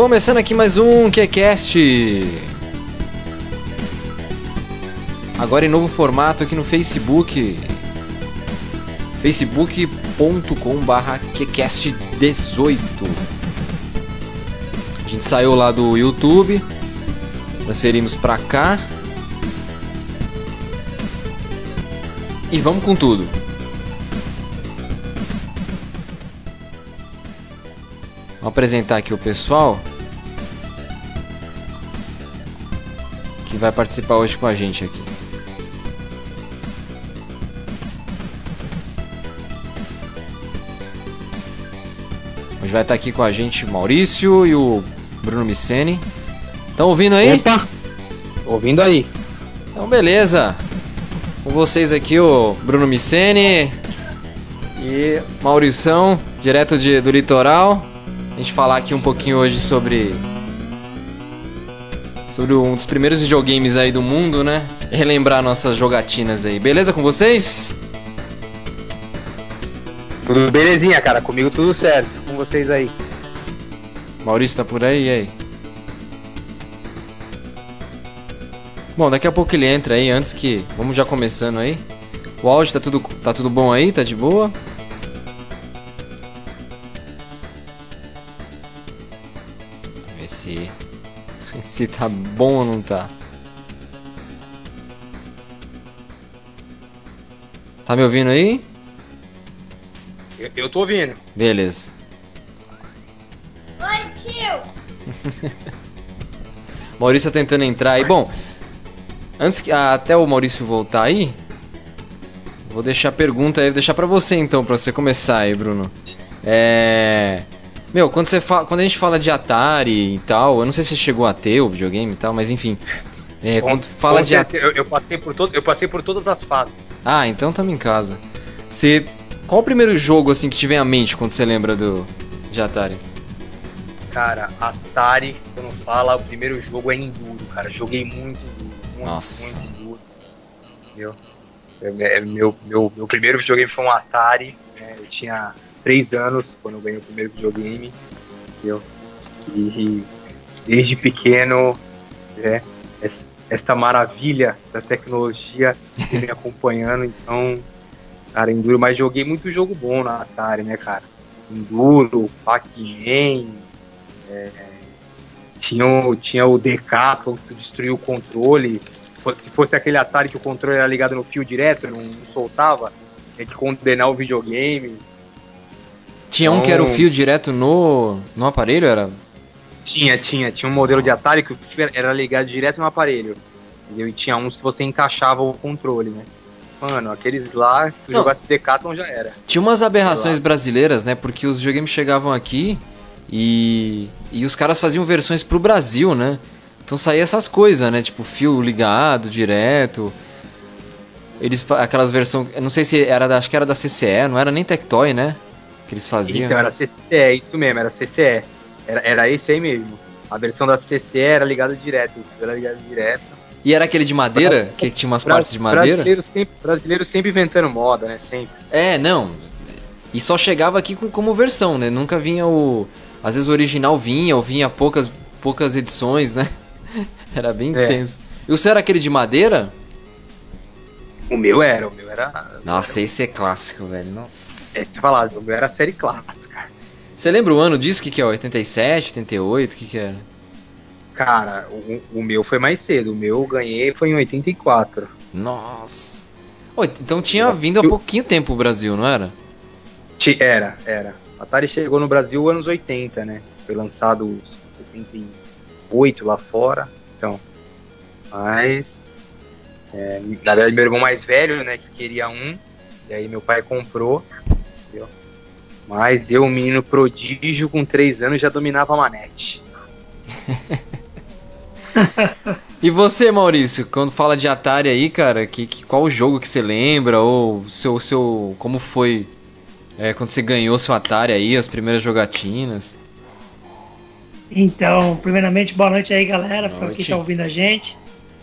Começando aqui mais um QCast. Agora em novo formato aqui no Facebook. facebook.com/barra QCast18. A gente saiu lá do YouTube, transferimos pra cá. E vamos com tudo. Vou apresentar aqui o pessoal vai participar hoje com a gente aqui. Hoje vai estar aqui com a gente o Maurício e o Bruno Miceni. Estão ouvindo aí? Opa! Ouvindo aí. Então beleza. Com vocês aqui o Bruno Miceni e Maurição, direto de, do litoral. A gente falar aqui um pouquinho hoje sobre sobre um dos primeiros videogames aí do mundo, né? Relembrar nossas jogatinas aí. Beleza com vocês? Tudo belezinha, cara. Comigo tudo certo. Com vocês aí. Maurício tá por aí, e aí? Bom, daqui a pouco ele entra aí, antes que... Vamos já começando aí. O áudio tá tudo, tá tudo bom aí? Tá de boa? Se tá bom ou não tá. Tá me ouvindo aí? Eu, eu tô ouvindo. Beleza. Oi, tio! Maurício tá tentando entrar aí. Bom, antes que até o Maurício voltar aí, vou deixar a pergunta aí, vou deixar pra você então, pra você começar aí, Bruno. É. Meu, quando, você fa... quando a gente fala de Atari e tal, eu não sei se você chegou a ter o videogame e tal, mas enfim. É, quando fala de Atari. eu, eu passei por todo, eu passei por todas as fases. Ah, então tamo em casa. Você. Qual o primeiro jogo assim que te vem à mente quando você lembra do. de Atari? Cara, Atari, quando fala, o primeiro jogo é Enduro, cara. Joguei muito Enduro. Muito, Nossa. muito Enduro. Entendeu? É, é, meu, meu, meu primeiro videogame foi um Atari. né? Eu tinha três anos quando eu ganhei o primeiro videogame. Entendeu? E desde pequeno, es- esta maravilha da tecnologia me acompanhando. Então, cara, Enduro, mas joguei muito jogo bom na Atari, né, cara? Enduro, Pac-Man, é, tinha, o- tinha o que destruiu o controle. Se fosse aquele Atari que o controle era ligado no fio direto, não, não soltava, tinha que condenar o videogame. Tinha um que era o Então- fio direto no. no aparelho, era? Tinha, tinha, tinha um modelo de Atari que era- ligado direto no aparelho. Entendeu? E tinha uns que você encaixava o controle, né? Mano, aqueles lá, se tu Não. jogasse Decathlon já era. Tinha umas aberrações brasileiras, né? Porque os videogames chegavam aqui e. E os caras faziam versões pro Brasil, né? Então saía essas coisas, né? Tipo, fio ligado direto. Eles aquelas versões. Não sei se era da. Acho que era da CCE, não era nem Tectoy, né? Que eles faziam. Então era CCE, isso mesmo, era CCE. Era, era esse aí mesmo. A versão da CCE era ligada direto, era ligado direto. E era aquele de madeira, que tinha umas partes de madeira? Brasileiro sempre, brasileiro sempre inventando moda, né? Sempre. É, não. E só chegava aqui com- como versão, né? Nunca vinha o. Às vezes o original vinha, ou vinha poucas, poucas edições, né? Era bem É. intenso. E o seu era aquele de madeira? O meu era, o meu era. Nossa, esse é clássico, velho. Nossa. É, você falar, o meu era série clássica. Você lembra o ano disso? O que, que é? 87, 88? O que, que era? Cara, o, o meu foi mais cedo. O meu eu ganhei foi em 84. Nossa. Ô, então tinha vindo há pouquinho tempo o Brasil, não era? Era, era. Atari chegou no Brasil anos 80, né? Foi lançado em 78 lá fora. Então. Mas. É, na verdade, meu irmão mais velho, né? Que queria um. E aí meu pai comprou. Entendeu? Mas eu, menino prodígio, com 3 anos, já dominava a manete. E você, Maurício, quando fala de Atari aí, cara, que, que, qual o jogo que você lembra? Ou seu, seu. Como foi é, quando você ganhou seu Atari aí, as primeiras jogatinas? Então, primeiramente, boa noite aí, galera, noite. quem tá ouvindo a gente.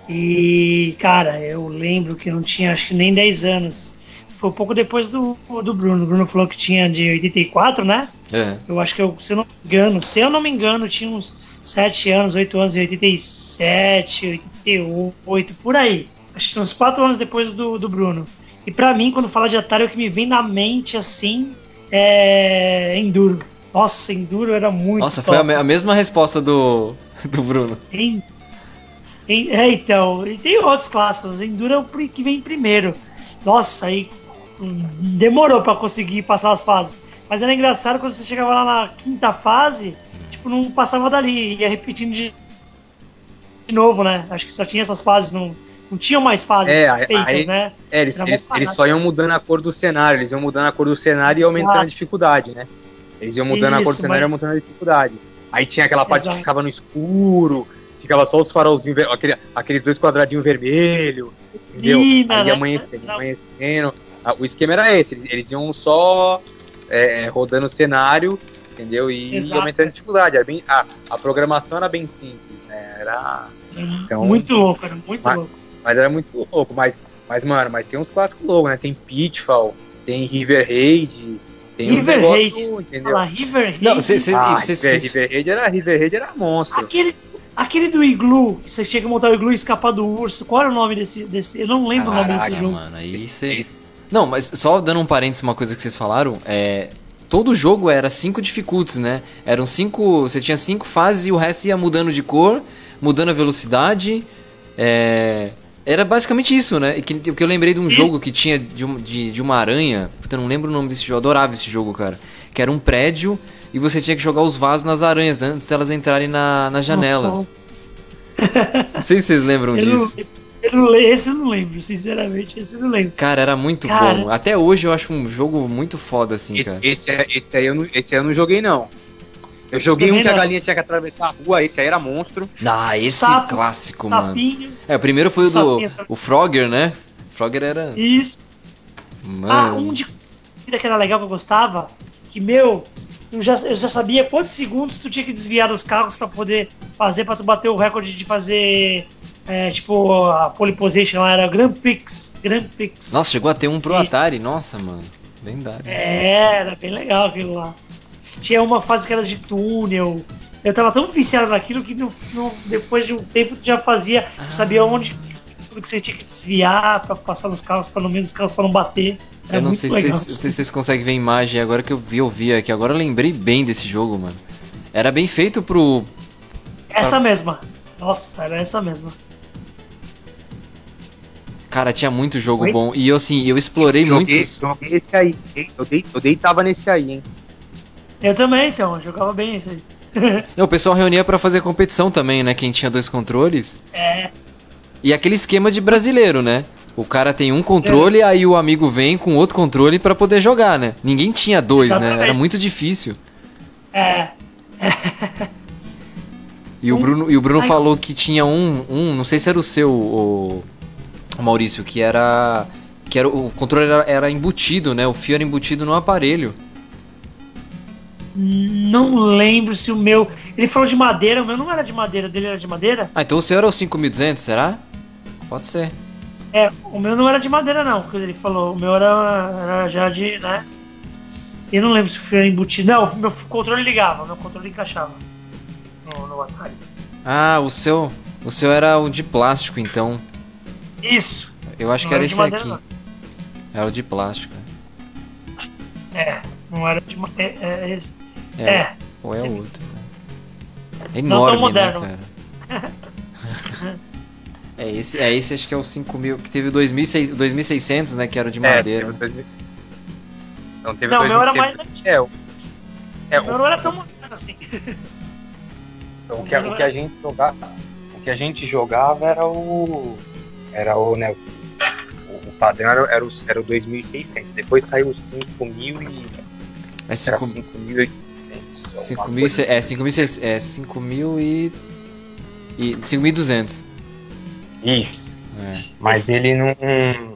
E, cara, eu lembro que não tinha, acho que nem 10 anos. foi um pouco depois do, do Bruno. O Bruno falou que tinha de 84, né? É. Eu acho que eu, se eu não me engano, se eu não me engano, tinha uns 7 anos, 8 anos, em 87, 88, por aí. Acho que uns 4 anos depois do, do Bruno. E pra mim, quando fala de Atari, o que me vem na mente assim é Enduro. Nossa, Enduro era muito Nossa, foi a, top. me- a mesma resposta do, do Bruno. Em- é, então, e tem outros clássicos. Enduro é o que vem primeiro. Nossa, aí hum, demorou pra conseguir passar as fases. Mas era engraçado quando você chegava lá na quinta fase, tipo, não passava dali, ia repetindo de, de novo, né? Acho que só tinha essas fases, não, não tinham mais fases É, feitas, aí- né? É, eles, eles, eles só iam mudando a cor do cenário, eles iam mudando a cor do cenário e aumentando a Exato. dificuldade, né? Eles iam mudando a cor do Isso, cenário e mas- aumentando a dificuldade. Aí tinha aquela parte Exato. que ficava no escuro, ficava só os farolzinhos, aquele, aqueles dois quadradinhos vermelhos, entendeu? Lina, Aí amanhecendo, Não. amanhecendo. Ah, O esquema era esse, eles, eles iam só é, é, rodando o cenário, entendeu? E Exato. aumentando a dificuldade. Era bem, a, a programação era bem simples, né? Era, Então- muito louco, era muito Mas- louco. mas era muito louco. Mas, mas mano, mas tem uns clássicos loucos, né? Tem Pitfall, tem River Raid, tem uns River negócios, Raid, entendeu? Fala, River Raid. Não, cê- cê- Ah, cê- River, cê- River Raid era River Raid era monstro. Aquele, aquele do iglu, que você chega a montar o iglu e escapar do urso. Qual era o nome desse. desse eu não lembro o nome desse Caraca, jogo. mano, aí você. Não, mas só dando um parênteses, uma coisa que vocês falaram, é. Todo jogo era cinco dificulties, né? Eram cinco. Você tinha cinco fases e o resto ia mudando de cor, mudando a velocidade. É. Era basicamente isso, né? Que, que eu lembrei de um jogo que tinha de, de, de uma aranha. Puta, eu não lembro o nome desse jogo. Eu adorava esse jogo, cara. Que era um prédio e você tinha que jogar os vasos nas aranhas antes delas entrarem na, nas janelas. Não sei se vocês lembram Eu não, disso. eu não esse eu não lembro, sinceramente, esse eu não lembro. Cara, era muito Cara. bom. Até hoje eu acho um jogo muito foda, assim, cara. Esse, esse, esse aí eu não, esse aí eu não joguei, não. Eu joguei Também um que a não. galinha tinha que atravessar a rua, esse aí era monstro. Ah, esse Sapo, clássico, mano. Sapinho, É, o primeiro foi o do o Frogger, né? Frogger era. isso. Ah, Mano. um de que era legal que eu gostava, que, meu, eu já, eu já sabia quantos segundos tu tinha que desviar dos carros pra poder fazer, pra tu bater o recorde de fazer, é, tipo, a pole position lá, era Grand Prix, Grand Prix. Nossa, chegou a ter um pro E- Atari. Nossa, mano. Lendário. É, era bem legal aquilo lá. Tinha uma fase que era de túnel. Eu tava tão viciado naquilo que depois de um tempo tu já fazia, sabia onde tudo que você tinha que desviar pra passar nos carros, pra no meio dos carros pra não bater. Era eu não muito sei se se vocês conseguem ver a imagem agora que eu vi, eu vi aqui. Agora eu lembrei bem desse jogo, mano. Era bem feito pro. Essa mesma. Nossa, era essa mesma. Cara, tinha muito jogo Oi? bom. E eu, assim, eu explorei muitos. joguei esse aí. Eu, dei, eu deitava nesse aí, hein? Eu também, então, eu jogava bem isso aí. É, O pessoal reunia pra fazer competição também, né? Quem tinha dois controles. É, E aquele esquema de brasileiro, né? O cara tem um controle, aí o amigo vem com outro controle pra poder jogar, né? Ninguém tinha dois, né? Exatamente. Era muito difícil. é. E o Bruno, e o Bruno Ai. falou que tinha um, um, não sei se era o seu, o, o Maurício, que era que era o controle era, era embutido, né? O fio era embutido no aparelho. Não lembro se o meu. Ele falou de madeira, o meu não era de madeira, dele era de madeira? Ah, então o seu era o 5200, será? Pode ser. É, o meu não era de madeira, não, que ele falou. O meu era, era já de, né? Eu não lembro se era embutido. Não, o meu controle ligava, o meu controle encaixava no, no Atari. Ah, o seu, o seu era o de plástico, então. Isso. Eu acho Não que era era esse madeira, aqui. Era o de plástico. É, não era de madeira. É, é esse. É. É. Ou é sim. outro. É Não tão enorme, moderno. né, cara? é, esse, é, esse acho que é o 5000, que teve o 2600, o 2600, né, que era de madeira. É, teve dois mil- Não, teve Não, o dois meu era teve- mais. É, o, é, O meu não era tão moderno assim. o, que, a- o que a gente jogava. O que a gente jogava era o. Era o, né? O, o padrão era, era, o, era o 2600. Depois saiu o 5000 e. É Era 5 5800. 5 alguma mil, coisa é, assim. 5 mil, é 5 mil e... e 5.200. Isso. É. Mas ele não. É,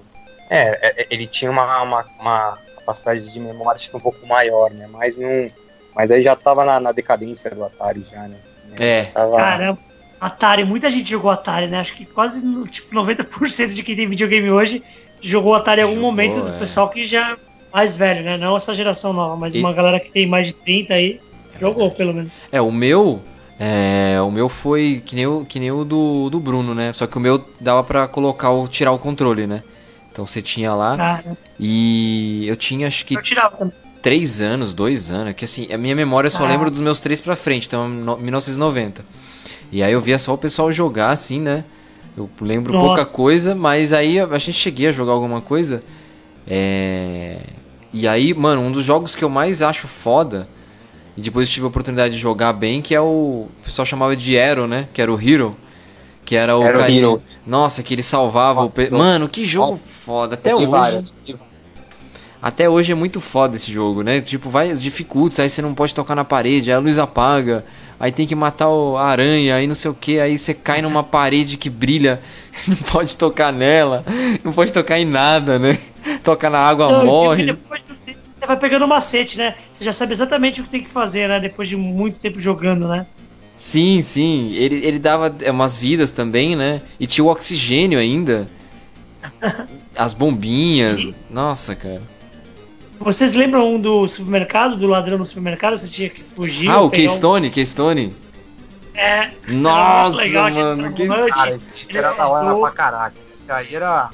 é, ele tinha uma, uma, uma capacidade de memória acho que um pouco maior, né? Mas não. Mas aí já tava na, na decadência do Atari já, né? É. Tava... Caramba. Atari, muita gente jogou Atari, né? Acho que quase no- tipo, 90% de quem tem videogame hoje jogou Atari em algum Jogou, momento, do é. pessoal que já é mais velho, né? Não essa geração nova, mas E- uma galera que tem mais de 30 aí, jogou pelo menos. É, o meu. É, o meu foi que nem o, que nem o do, do Bruno, né? Só que o meu dava pra colocar o, tirar o controle, né? Então você tinha lá. Cara, E eu tinha acho que eu tirava também. três anos, dois anos, que assim, a minha memória eu só Ah. lembro dos meus três pra frente, então no- 1990. E aí eu via só o pessoal jogar assim, né? Eu lembro Nossa. pouca coisa, mas aí a gente cheguei a jogar alguma coisa. É... E aí, mano, um dos jogos que eu mais acho foda, e depois tive a oportunidade de jogar bem, que é o. O pessoal chamava de Hero, né? Que era o Hero. Que era o Era o Hero. Nossa, que ele salvava o. Pe... Mano, que jogo foda. Até hoje. várias. Até hoje é muito foda esse jogo, né? Tipo, vai dificultos, aí você não pode tocar na parede, aí a luz apaga, aí tem que matar o- a aranha, aí não sei o que, aí você cai numa parede que brilha, não pode tocar nela, não pode tocar em nada, né? Toca na água, Não, morre. Depois você vai pegando macete, né? Você já sabe exatamente o que tem que fazer, né? Depois de muito tempo jogando, né? Sim, sim, ele, ele dava é, umas vidas também, né? E tinha o oxigênio ainda. As bombinhas. Nossa, cara. Vocês lembram um do supermercado, do ladrão no supermercado? Você tinha que fugir. Ah, o pegar um- Keystone, Keystone. É. Nossa, legal, mano. Que... Cara, Ele era da hora pra caraca. Isso aí era.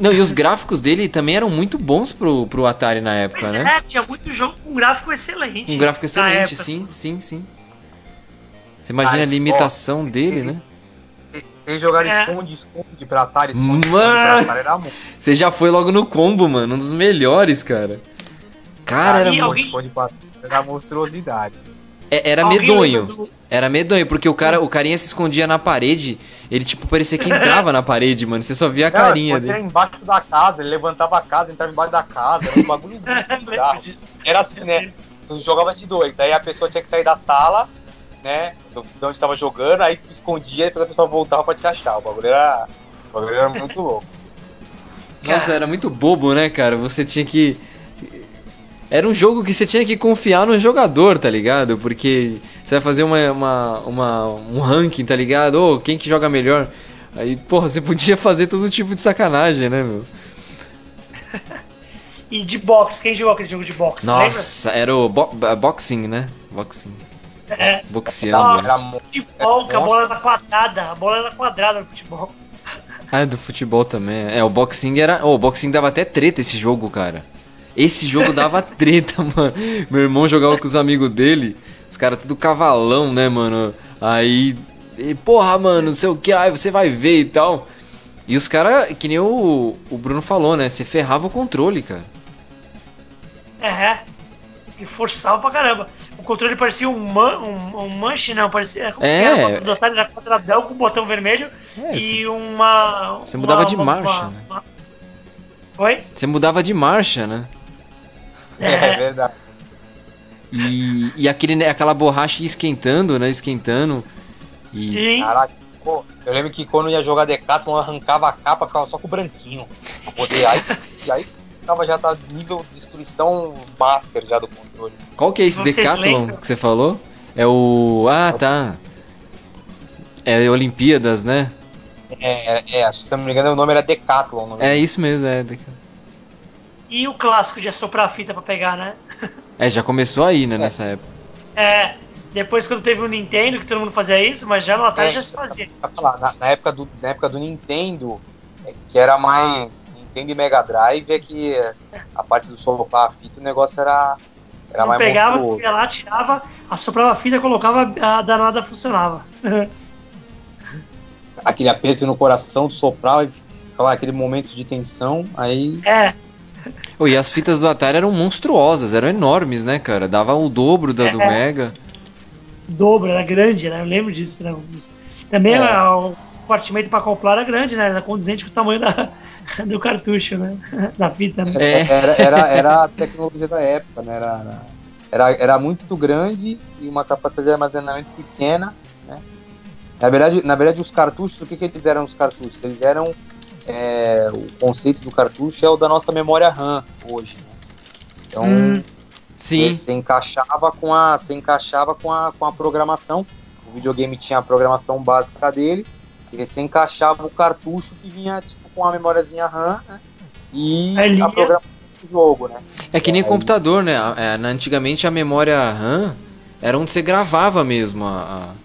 Não, e os gráficos dele também eram muito bons pro, pro Atari na época, Mas né? é, tinha muito jogo com gráfico excelente. Um gráfico excelente, época, sim, sim, sim. Você imagina Ah, a limitação dele, né? Vocês jogaram É. esconde-esconde pra Atari, esconde-esconde Mano. pra Atari era muito. Você já foi logo no combo, mano. Um dos melhores, cara. Cara, era, Aí, mu- alguém- Esconde pra era monstruosidade. É- era Alguém medonho. lembra do- Era medonho, porque o cara, o carinha se escondia na parede. Ele, tipo, parecia que entrava na parede, mano. Você só via a carinha Não, ele dele. embaixo da casa, ele levantava a casa, entrava embaixo da casa, era um bagulho bizarro. disso. Era assim, né? Tu jogava de dois, aí a pessoa tinha que sair da sala, né? De onde tava jogando, aí tu escondia e depois a pessoa voltava pra te achar. O bagulho era. O bagulho era muito louco. Nossa, era muito bobo, né, cara? Você tinha que. Era um jogo que você tinha que confiar no jogador, tá ligado? Porque você vai fazer uma, uma, uma- um ranking, tá ligado? Ô, quem que joga melhor? Aí, porra, você podia fazer todo tipo de sacanagem, né, meu? E de boxe, quem jogou aquele jogo de boxe? Nossa, era o bo bo- boxing, né? Boxing. lembra? É. Boxeando. Nossa. né? Muito. Futebol, que a bola era quadrada. A bola era quadrada no futebol. Ah, do futebol também. É, o boxing era. Oh, o boxing dava até treta esse jogo, cara. Esse jogo dava treta, mano. Meu irmão jogava com os amigos dele. Os caras tudo cavalão, né, mano? Aí. e, porra, mano, não sei o que, aí você vai ver e tal. E os caras, que nem o, o Bruno falou, né? Você ferrava o controle, cara. É. E forçava pra caramba. O controle parecia um, man, um, um manche, não, parecia. Como É. era? Do Atari era quadradão com o botão vermelho É, e uma. você mudava uma- de marcha, uma- né? uma- Oi? Você mudava de marcha, né? É, verdade. E, e aquele, aquela borracha esquentando, né? Esquentando. E. Sim. Caraca, pô, eu lembro que quando ia jogar Decathlon, eu arrancava a capa, ficava só com o branquinho. Poder. Aí, e aí tava já tá nível de destruição master já do controle. Qual que é esse Vocês Decathlon lembram? que você falou? É o. Ah, tá. É Olimpíadas, né? É, é, se eu não me engano o nome era Decathlon. nome É isso mesmo, é. Deca- E o clássico de assoprar a fita pra pegar, né? É, já começou aí, né, nessa época. É. Depois quando teve o Nintendo, que todo mundo fazia isso, mas já no Atari É. já se fazia. Pra falar, na, na época do, na época do Nintendo, é, que era mais Nintendo e Mega Drive, é que a parte do sopar a fita, o negócio era, era Não mais pegava, monstruoso. ia lá, tirava, assoprava a fita, colocava, a danada funcionava. Aquele aperto no coração, soprar, e ficava aquele momento de tensão, aí é, Oh, e as fitas do Atari eram monstruosas, eram enormes, né, cara? Dava o dobro da do É. Mega. dobro, era grande, né? Eu lembro disso, né? Também É. era o compartimento para acoplar era grande, né? Era condizente com o tamanho da, do cartucho, né? Da fita, né? É. era, era, era a tecnologia da época, né? Era, era, era muito grande e uma capacidade de armazenamento pequena, né? Na verdade, na verdade os cartuchos, o que, que eles eram os cartuchos? Eles eram é, o conceito do cartucho é o da nossa memória RAM hoje. Né? Então Hum. Sim. você encaixava com a, você encaixava com a, com a programação. O videogame tinha a programação básica dele. Porque você encaixava o cartucho que vinha tipo, com a memóriazinha RAM, né? E Aí lia. a programação do jogo, né? É que nem Aí- computador, né? A- é, na- antigamente a memória RAM era onde você gravava mesmo a. a-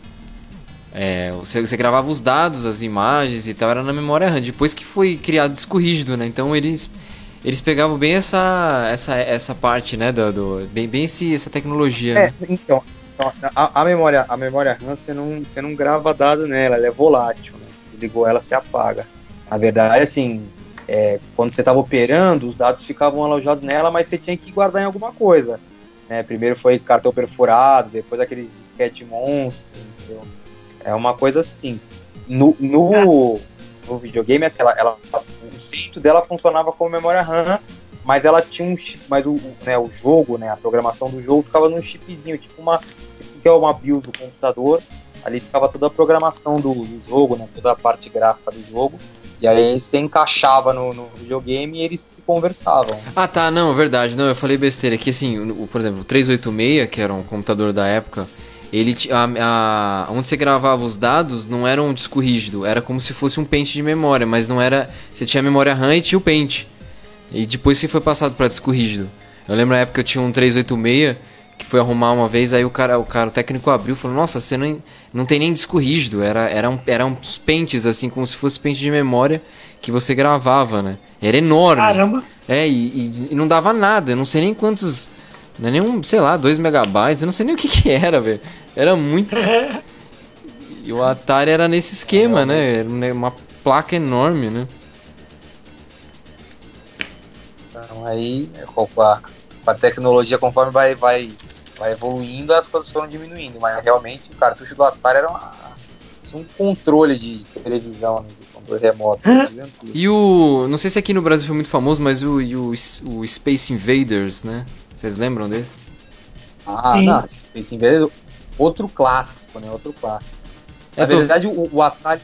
é, você, você gravava os dados, as imagens e tal, era na memória RAM. Depois que foi criado o disco rígido, né? Então eles. Eles pegavam bem essa, essa, essa parte, né? Do, do- bem, bem esse, essa tecnologia. É, né? então, então, a, a memória, a memória RAM você não, você não grava dado nela, ela é volátil, né? Você ligou ela, você apaga. Na verdade, assim, é, quando você estava operando, os dados ficavam alojados nela, mas você tinha que guardar em alguma coisa. Né? Primeiro foi cartão perfurado, depois aqueles disquete monstro, entendeu? É uma coisa assim. No, no, no videogame, assim, ela, ela, o centro dela funcionava como memória RAM, mas ela tinha um chip, mas o, né, o jogo, né, a programação do jogo ficava num chipzinho, tipo uma, tipo que é uma BIOS do computador, ali ficava toda a programação do, do jogo, né, toda a parte gráfica do jogo, e aí você encaixava no, no videogame e eles se conversavam. Ah, tá, não, verdade. Não, eu falei besteira. Que assim, o- por exemplo, o 386, que era um computador da época, ele a, a- onde você gravava os dados não era um disco rígido, era como se fosse um pente de memória, mas não era. Você tinha a memória RAM e tinha o pente. E depois que foi passado para disco rígido. Eu lembro na época que eu tinha um 386 que foi arrumar uma vez, aí o cara, o cara, o técnico abriu e falou: "Nossa, você não, não tem nem disco rígido, era era um, era uns pentes assim, como se fosse pente de memória que você gravava, né? Era enorme. Caramba. É, e, e- e não dava nada, eu não sei nem quantos. Não é nem um, sei lá, 2 megabytes, eu não sei nem o que que era, velho. Era muito. E o Atari era nesse esquema, né? Era um uma placa enorme, né? Então aí, com a, com a tecnologia, conforme vai, vai, vai evoluindo, as coisas foram diminuindo. Mas realmente o cartucho do Atari era uma, tinha um controle de televisão, né, controle remoto. E o. Não sei se aqui no Brasil foi muito famoso, mas o, e o, o Space Invaders, né? Vocês lembram desse? Ah, Sim. não, Space Invaders, outro clássico, né? Outro clássico. Na tô- verdade, o, o Atari,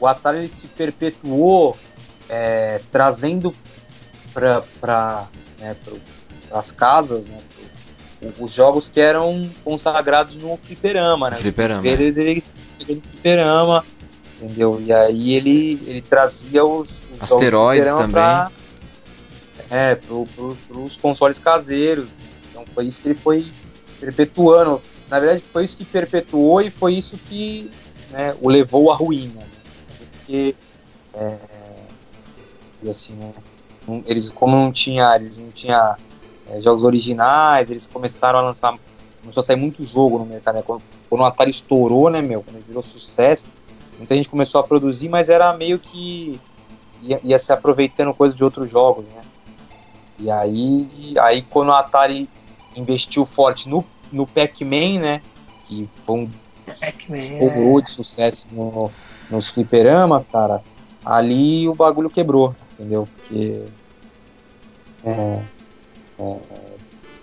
o Atari ele se perpetuou é, trazendo para né, as casas né, pro- os jogos que eram consagrados no fliperama, né? Fliperama. Ele ele no fliperama, entendeu? E aí ele, ele trazia os, os Asteroides fliperama pra- é, pro, pro, pros consoles caseiros. Então foi isso que ele foi perpetuando. Na verdade, foi isso que perpetuou e foi isso que né, o levou à ruína. né? Porque, é, e assim, né, eles, como não tinha, eles não tinha é, jogos originais, eles começaram a lançar, começou a sair muito jogo no mercado. Né? Quando, quando o Atari estourou, né, meu, quando ele virou sucesso, muita gente começou a produzir, mas era meio que ia, ia se aproveitando coisas de outros jogos, né? E aí, aí quando o Atari investiu forte no, no Pac-Man, né? Que foi um horror de sucesso no, nos fliperama, cara, ali o bagulho quebrou, entendeu? Porque é, é,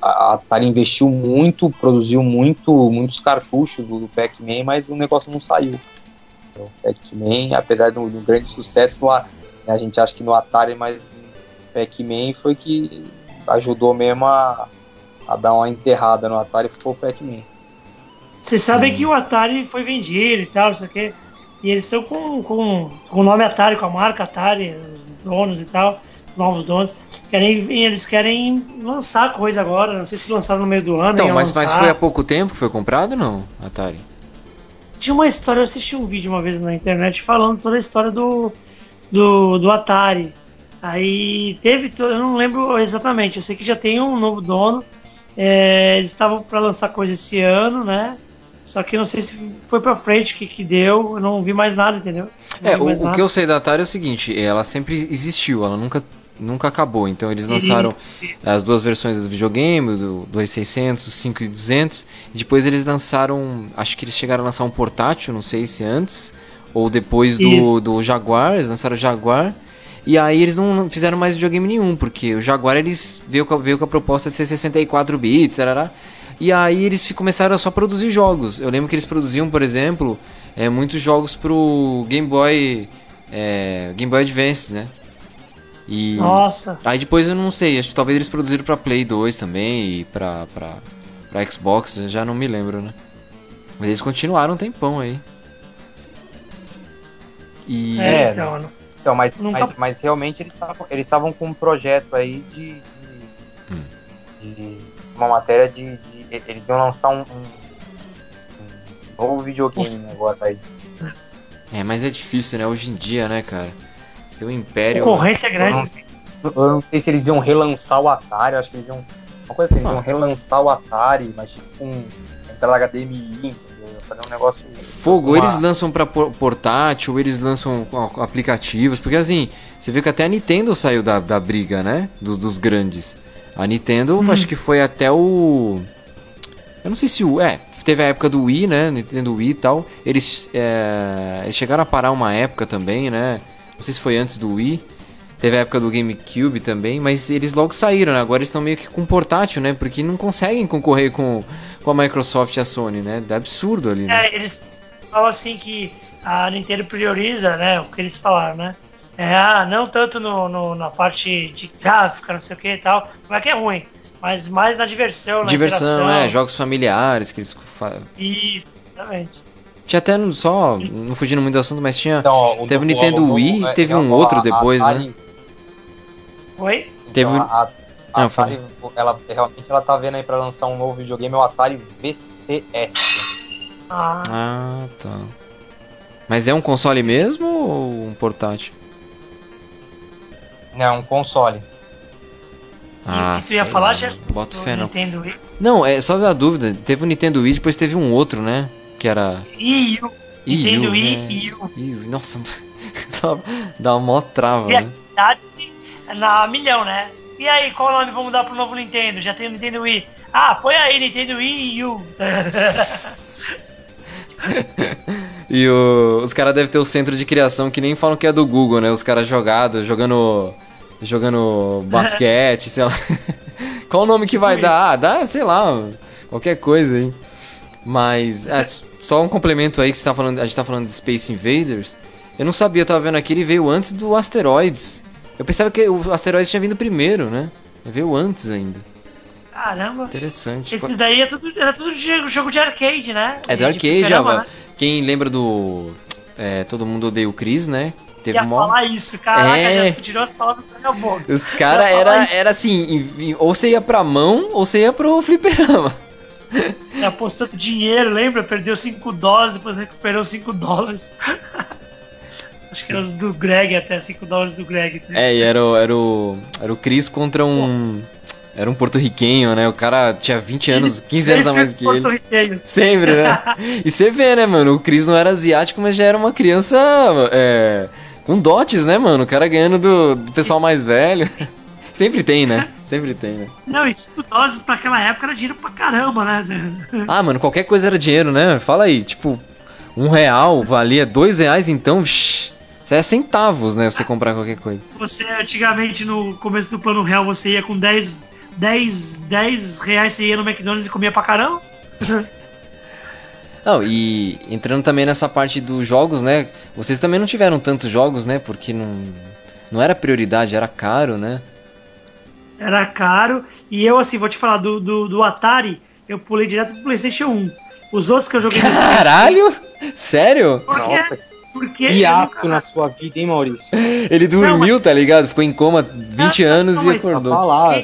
a Atari investiu muito, produziu muito, muitos cartuchos do, do Pac-Man, mas o negócio não saiu. Então, O Pac-Man, apesar do, do grande sucesso, no A- a gente acha que no Atari, mas Pac-Man foi que ajudou mesmo a, a dar uma enterrada no Atari, foi o Pac-Man. Vocês sabem que o Atari foi vendido e tal, isso aqui. E eles estão com, com, com o nome Atari, com a marca Atari, os donos e tal, novos donos. Querem, eles querem lançar coisa agora, não sei se lançaram no meio do ano. Então, mas, mas foi há pouco tempo que foi comprado não, Atari? Tinha uma história, eu assisti um vídeo uma vez na internet falando toda a história do, do, do Atari. Aí teve, eu não lembro exatamente, eu sei que já tem um novo dono. É, eles estavam para lançar coisa esse ano, né? Só que não sei se foi pra frente o que, que deu, eu não vi mais nada, entendeu? Não É, o, mais o nada. que eu sei da Atari é o seguinte, ela sempre existiu, ela nunca, nunca acabou. Então eles Sim. lançaram as duas versões do videogame, do 2600, o 5200, e depois eles lançaram, acho que eles chegaram a lançar um portátil, não sei se antes ou depois do, Isso. do Jaguar, eles lançaram o Jaguar. E aí eles não fizeram mais videogame nenhum, porque o Jaguar eles veio com, a- veio com a proposta de ser 64 bits, tarará. E aí eles começaram a só produzir jogos. Eu lembro que eles produziam, por exemplo, é, muitos jogos pro Game Boy, é, Game Boy Advance, né? E Nossa, aí depois eu não sei, acho que talvez eles produziram pra Play 2 também e pra, pra, pra Xbox, já não me lembro, né? Mas eles continuaram um tempão aí. E. É, não- Então, mas, Nunca- mas, mas realmente eles estavam eles estavam com um projeto aí de, de, Hum. de uma matéria de, de- Eles iam lançar um, um, um novo videogame agora aí. É, mas é difícil, né? Hoje em dia, né, cara? Tem um império. concorrência é Eu não, grande. sei, eu não sei se eles iam relançar o Atari, eu acho que eles iam. Uma coisa assim, eles Ah. iam relançar o Atari, mas tipo com entrada HDMI, Fazer um negócio. Fogo, uma- eles lançam pra por- portátil, eles lançam aplicativos, porque assim, você vê que até a Nintendo saiu da, da briga, né? Dos, dos grandes. A Nintendo, Hum. acho que foi até o. Eu não sei se o. É, teve a época do Wii, né? Nintendo Wii e tal. Eles, é, eles chegaram a parar uma época também, né? Não sei se foi antes do Wii. Teve a época do GameCube também, mas eles logo saíram, né? Agora eles estão meio que com portátil, né? Porque não conseguem concorrer com, com a Microsoft e a Sony, né? É absurdo ali, né? É, eles falam assim que a Nintendo prioriza, né? O que eles falaram, né? É, ah, não tanto no, no- na parte de gráfica, não sei o que e tal. Não é que é ruim, mas mais na diversão, na Diversão, é, jogos familiares que eles fa- E, exatamente. Tinha até no- só, não fugindo muito do assunto, mas tinha. Então, ó, Teve o Nintendo Wii e é, teve um outro depois, né? Oi? Teve Então, um- a, a, a Atari, ela realmente ela tá vendo aí pra lançar um novo videogame, é o Atari VCS. Ah, Ah, tá. Mas é um console mesmo ou um portátil? Não, um console. Ah, que tu ia falar, lá, já? não Boto do fé não. Nintendo Wii. Não, é só a dúvida. Teve o Nintendo Wii, depois teve um outro, né? Que era. E o Nintendo Wii né? e o Ih, Nossa, dá- uma mó trava, E né? na milhão, né? E aí, qual nome vamos dar pro novo Nintendo? Já tem o Nintendo Wii. Ah, põe aí, Nintendo Wii U. E o- os caras devem ter o centro de criação que nem falam que é do Google, né? Os caras jogados, jogando. jogando basquete, sei lá. Qual o nome que vai dar? Ah, dá, sei lá, qualquer coisa aí. Mas, é, só um complemento aí que você tá falando, a gente tá falando de Space Invaders. Eu não sabia, eu tava vendo aqui, ele veio antes do Asteroids. Eu pensava que o Asteroids tinha vindo primeiro, né? Veio antes ainda. Caramba. Interessante. Esse daí é tudo, era tudo jogo de arcade, né? É do De- de arcade, já. né? Quem lembra do. é, Todo mundo odeia o Chris, né? Teve Ia mó- falar isso, caraca, É. tirou as palavras da minha boca. Os caras era, isso. era assim, ou você ia pra mão, ou você ia pro fliperama. Apostando dinheiro, lembra? Perdeu 5 dólares, depois recuperou 5 dólares. Acho que era os do Greg até, 5 dólares do Greg. É, e era, o- era o. Era o Chris contra um. Era um porto-riquenho, né? O cara tinha 20 anos, 15 anos a mais que ele. Sempre, né? E você vê, né, mano? O Chris não era asiático, mas já era uma criança. É, com dotes, né, mano? O cara ganhando do, do pessoal mais velho. Sempre tem, né? Sempre tem, né? Não, e 5 dólares pra aquela época era dinheiro pra caramba, né? Ah, mano, qualquer coisa era dinheiro, né? Fala aí, tipo, um real valia dois reais, então, vixi, isso é centavos, né? Você comprar qualquer coisa. Você, antigamente, no começo do plano real, você ia com 10, 10, 10 reais, você ia no McDonald's e comia pra caramba. Não, e entrando também nessa parte dos jogos, né? Vocês também não tiveram tantos jogos, né? Porque não, não era prioridade, era caro, né? Era caro. E eu, assim, vou te falar, do, do, do Atari, eu pulei direto pro PlayStation 1. Os outros que eu joguei Caralho? Sério? Por quê? Nossa, Porque hiato nunca- na sua vida, hein, Maurício? Ele dormiu, tá ligado? Ficou em coma 20 Não, anos não, e mas- acordou. Falar.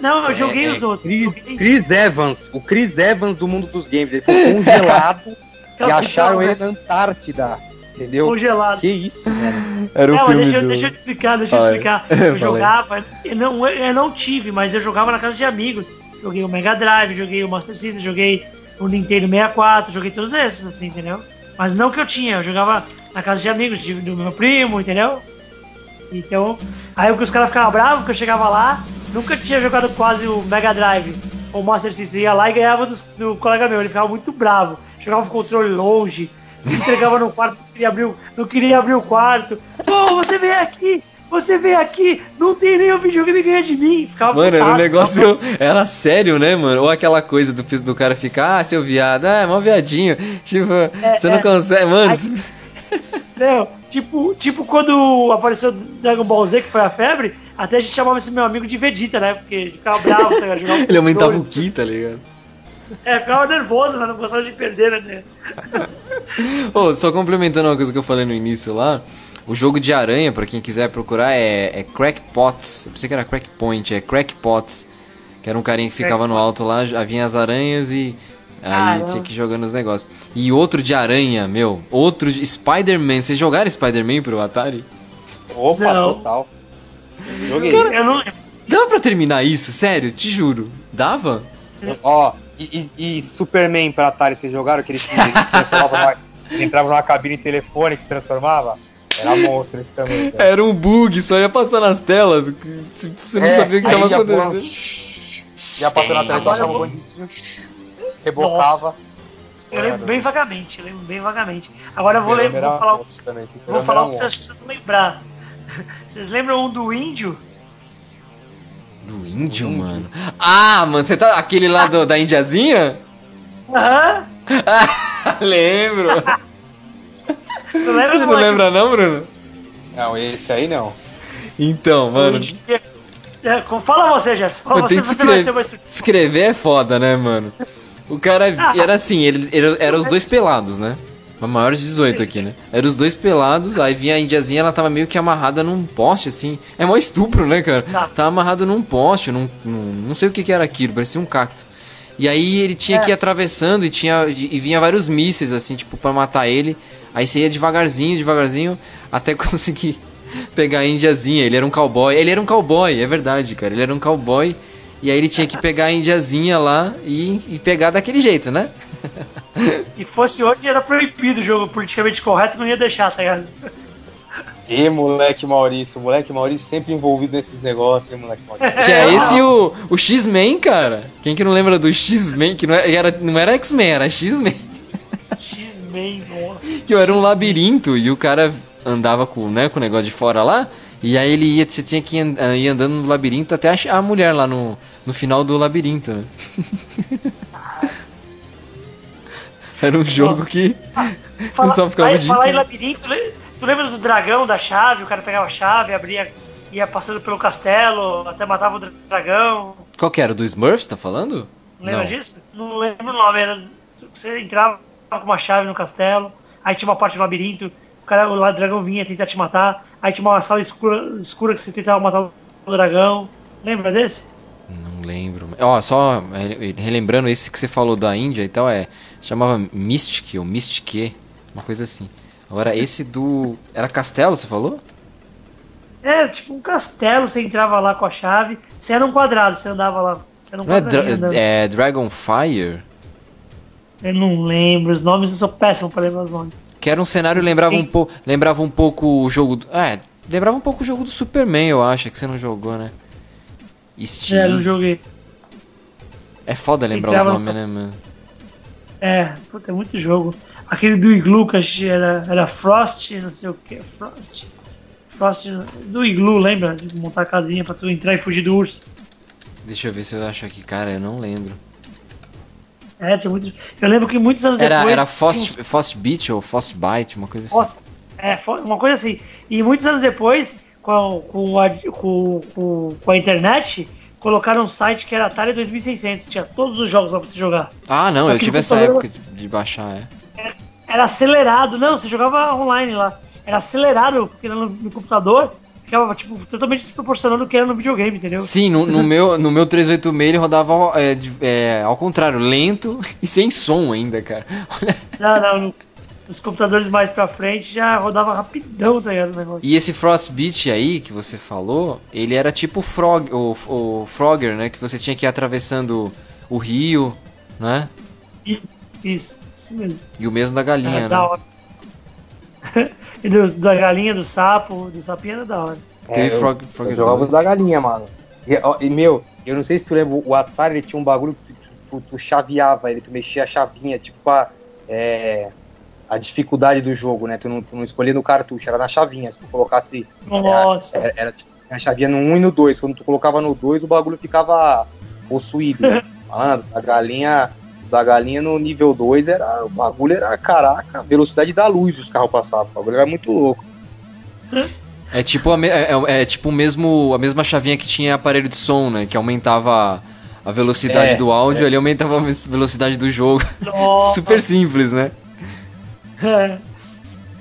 Não, eu joguei É, os outros. Chris, Joguei- Chris Evans, o Chris Evans do mundo dos games. Ele foi congelado e acharam ele na Antártida. Entendeu? Congelado. Que isso, velho. Era o não, mas filme deixa, eu- do... deixa eu te explicar, deixa eu explicar. Eu jogava, eu não, eu não tive, mas eu jogava na casa de amigos. Joguei o Mega Drive, joguei o Master System, joguei o Nintendo 64, joguei todos esses, assim, entendeu? Mas não que eu tinha, eu jogava na casa de amigos de- do meu primo, entendeu? Então, aí os caras ficavam bravos, que eu chegava lá, nunca tinha jogado quase o Mega Drive ou Master System, ia lá e ganhava dos- do, colega meu, ele ficava muito bravo, jogava o controle longe, se entregava no quarto, não queria abrir, não queria abrir o quarto. Pô, você vem aqui, você vem aqui, não tem nenhum videogame ganha de mim. Ficava Mano, era um negócio. Era sério, né, mano? Ou aquela coisa do, do cara ficar, ah, seu viado, ah, é mó viadinho. Tipo, você não é. consegue. Mano, Aí- Não, tipo, tipo quando apareceu Dragon Ball Z, que foi a febre, até a gente chamava esse meu amigo de Vegeta, né? Porque ele ficava bravo, tá ligado? Ele aumentava o. Ki, tá ligado? É, ficava nervoso, mas não gostava de perder, né? Ô, só complementando uma coisa que eu falei no início lá. O jogo de aranha, pra quem quiser procurar, é, é Crackpots. Eu pensei que era Crackpoint, é Crackpots. Que era um carinha que ficava no alto lá, vinha as aranhas e aí Caramba. tinha que ir jogando os negócios. E outro de aranha, meu, outro de Spider-Man. Vocês jogaram Spider-Man pro Atari? Opa, Não. total. Joguei. Eu não. Dava pra terminar isso? Sério, te juro. Dava? Ó, e, e- e Superman pra Atari, vocês jogaram? Aquele que ele transformava numa, ele entrava numa cabine telefônica e se transformava? Era monstro esse também. cara. Era um bug, só ia passar nas telas. que Você não É, sabia o que tava acontecendo. Ia passando na tela, tocava eu um bandidinho, rebocava. Eu lembro bem vagamente, eu lembro bem vagamente. Agora eu vou, vou falar, um- também. vou falar um que eu acho que vocês vão lembrar. Vocês lembram um do índio? Do índio, mano. Ah, mano, você tá. Aquele lá do- da Indiazinha? Aham. Lembro. Não lembra, Você não moleque? lembra, não, Bruno? Não, esse aí não. Então, mano. É, como- Fala você, Gerson. Fala você, você vai ser escrever. mais. Escrever é foda, né, mano? O cara era assim, ele, ele era os dois pelados, né? Mas maiores de 18 aqui, né? Eram os dois pelados, aí vinha a indiazinha, ela tava meio que amarrada num poste, assim. É mó estupro, né, cara? Tá. Tava amarrado num poste, num, num- não sei o que que era aquilo, parecia um cacto. E aí ele tinha que ir atravessando e tinha e vinha vários mísseis, assim, tipo, pra matar ele. Aí você ia devagarzinho, devagarzinho, até conseguir pegar a indiazinha. Ele era um cowboy. Ele era um cowboy, é verdade, cara. Ele era um cowboy. E aí ele tinha que pegar a indiazinha lá e, e pegar daquele jeito, né? Se fosse hoje, era proibido o jogo politicamente correto, não ia deixar, tá ligado? E moleque Maurício, moleque Maurício sempre envolvido nesses negócios, hein, moleque Maurício. Tinha É, esse o, o X-Men, cara. Quem que não lembra do X-Men? Que não era, não era X-Men, era X-Men. Que era um labirinto e o cara andava com, né, com o negócio de fora lá. E aí ele ia, você tinha que ir and- ir andando no labirinto até achar a mulher lá no, no final do labirinto. né? Era um jogo que Fala, só ficava vai- dia falar em labirinto, tu lembra do dragão da chave? O cara pegava a chave, abria, ia passando pelo castelo, até matava o dra- dragão. Qual que era? Do Smurfs, tá falando? Não lembra Não. disso? Não lembro o nome. Era, você entrava com uma chave no castelo, aí tinha uma parte do labirinto, o cara, o dragão vinha tentar te matar, aí tinha uma sala escura, escura que você tentava matar o dragão. Lembra desse? Não lembro. Ó, só relembrando esse que você falou da Índia e tal, é. Chamava Mystic ou Mystique, uma coisa assim. Agora esse do. Era castelo, você falou? É, tipo um castelo, você entrava lá com a chave, você era um quadrado, você andava lá. Você era um Não é, Dra andando. é Dragonfire? Eu não lembro os nomes, eu sou péssimo pra lembrar os nomes. Que era um cenário Sim. lembrava um pouco, lembrava um pouco o jogo, do, é, lembrava um pouco o jogo do Superman, eu acho, que você não jogou, né? Steam. É, não joguei. É foda lembrar os no- nomes, né, mano? É, puta, é muito jogo. Aquele do Iglu que que era, era Frost, não sei o que, Frost. Frost do Iglu, lembra? De montar a casinha pra tu entrar e fugir do urso. Deixa eu ver se eu acho aqui, cara, eu não lembro. É, tinha muito. Eu lembro que muitos anos Era, depois. era Frost, Frost Beat ou Frost Bite, uma coisa assim. É, uma coisa assim. E muitos anos depois, com, com, a, com, com, com a internet, colocaram um site que era Atari 2600. Tinha todos os jogos lá pra você jogar. Ah, não, eu tive essa época de, de baixar, é. Era acelerado. Não, você jogava online lá. Era acelerado, porque no, no computador ficava tipo, totalmente desproporcional do que era no videogame, entendeu? Sim, no, no meu, no meu 386 ele rodava é, é, ao contrário, lento e sem som ainda, cara. Olha. Não, não, nos computadores mais pra frente já rodava rapidão, tá ligado? O negócio. E esse Frostbeat aí que você falou, ele era tipo o Frog, o, o Frogger, né? Que você tinha que ir atravessando o rio, né? Isso, isso mesmo. E o mesmo da galinha, Era né? da hora. e do- da galinha, do sapo, do sapinho era da hora. Teve eu- Frog, Os Frogger jogos 2. da galinha, mano. E, ó, e, meu, eu não sei se tu lembra, o Atari ele tinha um bagulho que tu, tu- tu chaveava ele, tu mexia a chavinha, tipo a, é, a dificuldade do jogo, né? Tu não, tu não escolhia no cartucho, era na chavinha. Se tu colocasse. Nossa. Era, era tipo, a chavinha no 1 e no 2. Quando tu colocava no 2, o bagulho ficava possuído. né? Mano, a galinha. Da galinha no nível 2 era. O bagulho era, caraca, velocidade da luz os carros passavam. O bagulho era muito louco. É tipo, a é, é- é tipo o mesmo, a mesma chavinha que tinha aparelho de som, né? Que aumentava a velocidade É, do áudio, ele aumentava a ve- velocidade do jogo. Nossa. Super simples, né? É,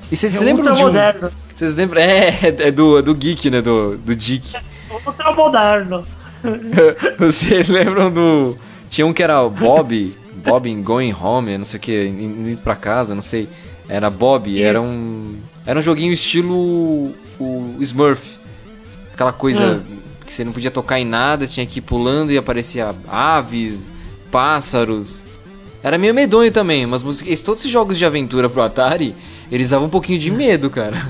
E vocês é lembram de um... moderno. Vocês lembram? É, é do, é do Geek, né? Do, do Dick. Ultra moderno. Vocês lembram do. Tinha um que era o Bob, Bob in Going Home, não sei o que, indo pra casa, não sei. Era Bob, era um. Era um joguinho estilo o Smurf. Aquela coisa que você não podia tocar em nada, tinha que ir pulando e aparecia aves, pássaros. Era meio medonho também, mas músicas, todos esses jogos de aventura pro Atari, eles davam um pouquinho de medo, cara.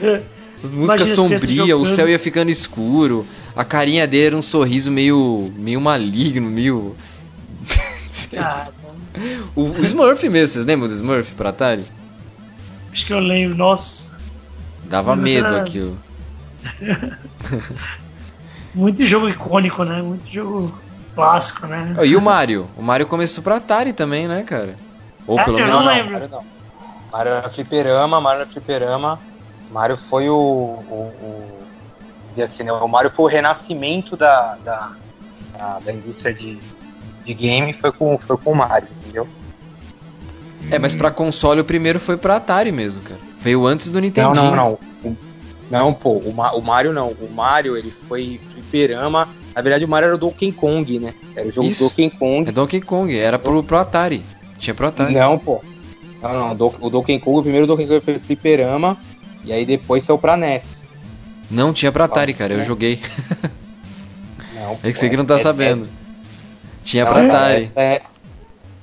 As músicas sombrias, o céu ia ficando escuro, a carinha dele era um sorriso meio, meio maligno, meio. Ah, o, o Smurf mesmo, vocês lembram do Smurf pro Atari? acho que eu lembro. Nossa, Dava Mas medo era- aquilo. muito jogo icônico, né? Muito jogo clássico, né? Oh, e o Mario? O Mario começou pro Atari também, né, cara? Ou É, pelo eu menos. não lembro. Mario não. Mario era fliperama, Mario era fliperama. Mario foi o. o, o assim, né? O Mario foi o renascimento da, da, da, da indústria de, de game, foi com, foi com o Mario, entendeu? É, mas pra console o primeiro foi pro Atari mesmo, cara. Veio antes do Não, Nintendo. não, não. O- não, pô, o, Ma- o Mario não. O Mario, ele foi fliperama. Na verdade, o Mario era o Donkey Kong, né? Era o jogo Isso. do Donkey Kong. É Donkey Kong, era pro, pro Atari. Tinha pro Atari. Não, pô. Não, não. Do- O Donkey Kong, o primeiro Donkey Kong foi fliperama. E aí depois saiu pra NES. Não tinha pro Atari, cara. Eu joguei. Não, É que você que não tá é- sabendo. Tinha Não, cara, Atari. é- é-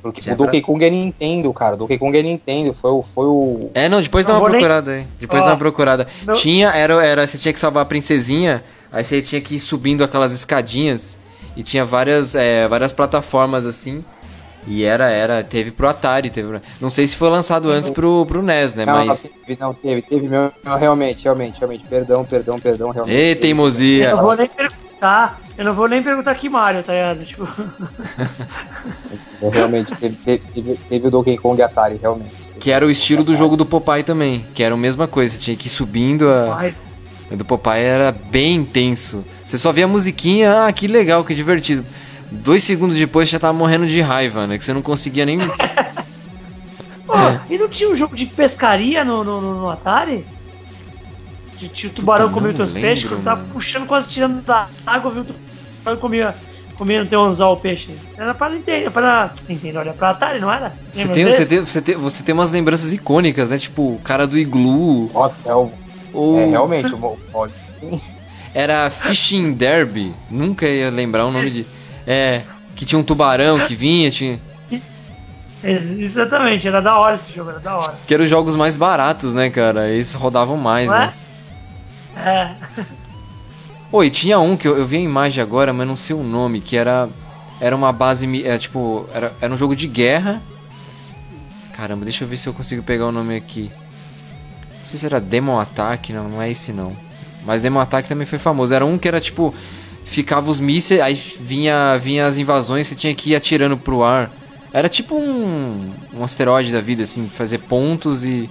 porque Tinha o Donkey Kong é Nintendo, cara. O Donkey Kong é Nintendo. Foi o. Foi o... É, não, depois dá uma vou nem- procurada aí. Depois Ó, dá uma procurada. não- Tinha, era, era, você tinha que salvar a princesinha, aí você tinha que ir subindo aquelas escadinhas e tinha várias, é, várias plataformas assim. E era, era, teve pro Atari, teve, pro- não sei se foi lançado antes pro, pro NES, né, Não, mas... não, teve, não, teve, teve mesmo. Realmente, realmente, realmente. Perdão, perdão, perdão, realmente. Ei, teve. teimosia! Eu não vou nem perguntar. Eu não vou nem perguntar que Mario, tá ligado? Tipo, Realmente, teve, teve, teve, o Donkey Kong Atari, realmente. Que era o estilo do jogo do Popeye também, que era a mesma coisa, você tinha que ir subindo a... O do Popeye era bem intenso. Você só via a musiquinha, ah, que legal, que divertido. Dois segundos depois já tava morrendo de raiva, né? Que você não conseguia nem. Pô, e não tinha um jogo de pescaria no, no- no Atari? De- Tinha o tubarão Puta, os teus peixes, lembro, quando tava mano. puxando, quase tirando da água, viu o tubarão comia, comia no teu anzol o peixe. Era pra Nintendo, pra Nintendo, olha, pra Atari, não era? Você tem, você, tem, você, tem, você tem umas lembranças icônicas, né? Tipo, o cara do iglu. Nossa, é, o, Ou é realmente o. era Fishing Derby. Nunca ia lembrar o nome de. É. Que tinha um tubarão que vinha, tinha. Ex- Exatamente, era da hora esse jogo, era da hora. Que eram os jogos mais baratos, né, cara? Eles rodavam mais, Não é? né? É. Oi, tinha um que eu, eu vi a imagem agora, mas não sei o nome, que era. Era uma base. mi- É, tipo, era, era um jogo de guerra. Caramba, deixa eu ver se eu consigo pegar o nome aqui. Não sei se era Demon Attack, não, não é esse não. Mas Demon Attack também foi famoso. Era um que era tipo. Ficava os mísseis, aí vinha, vinha as invasões, você tinha que ir atirando pro ar. Era tipo um, um asteroide da vida, assim, fazer pontos e.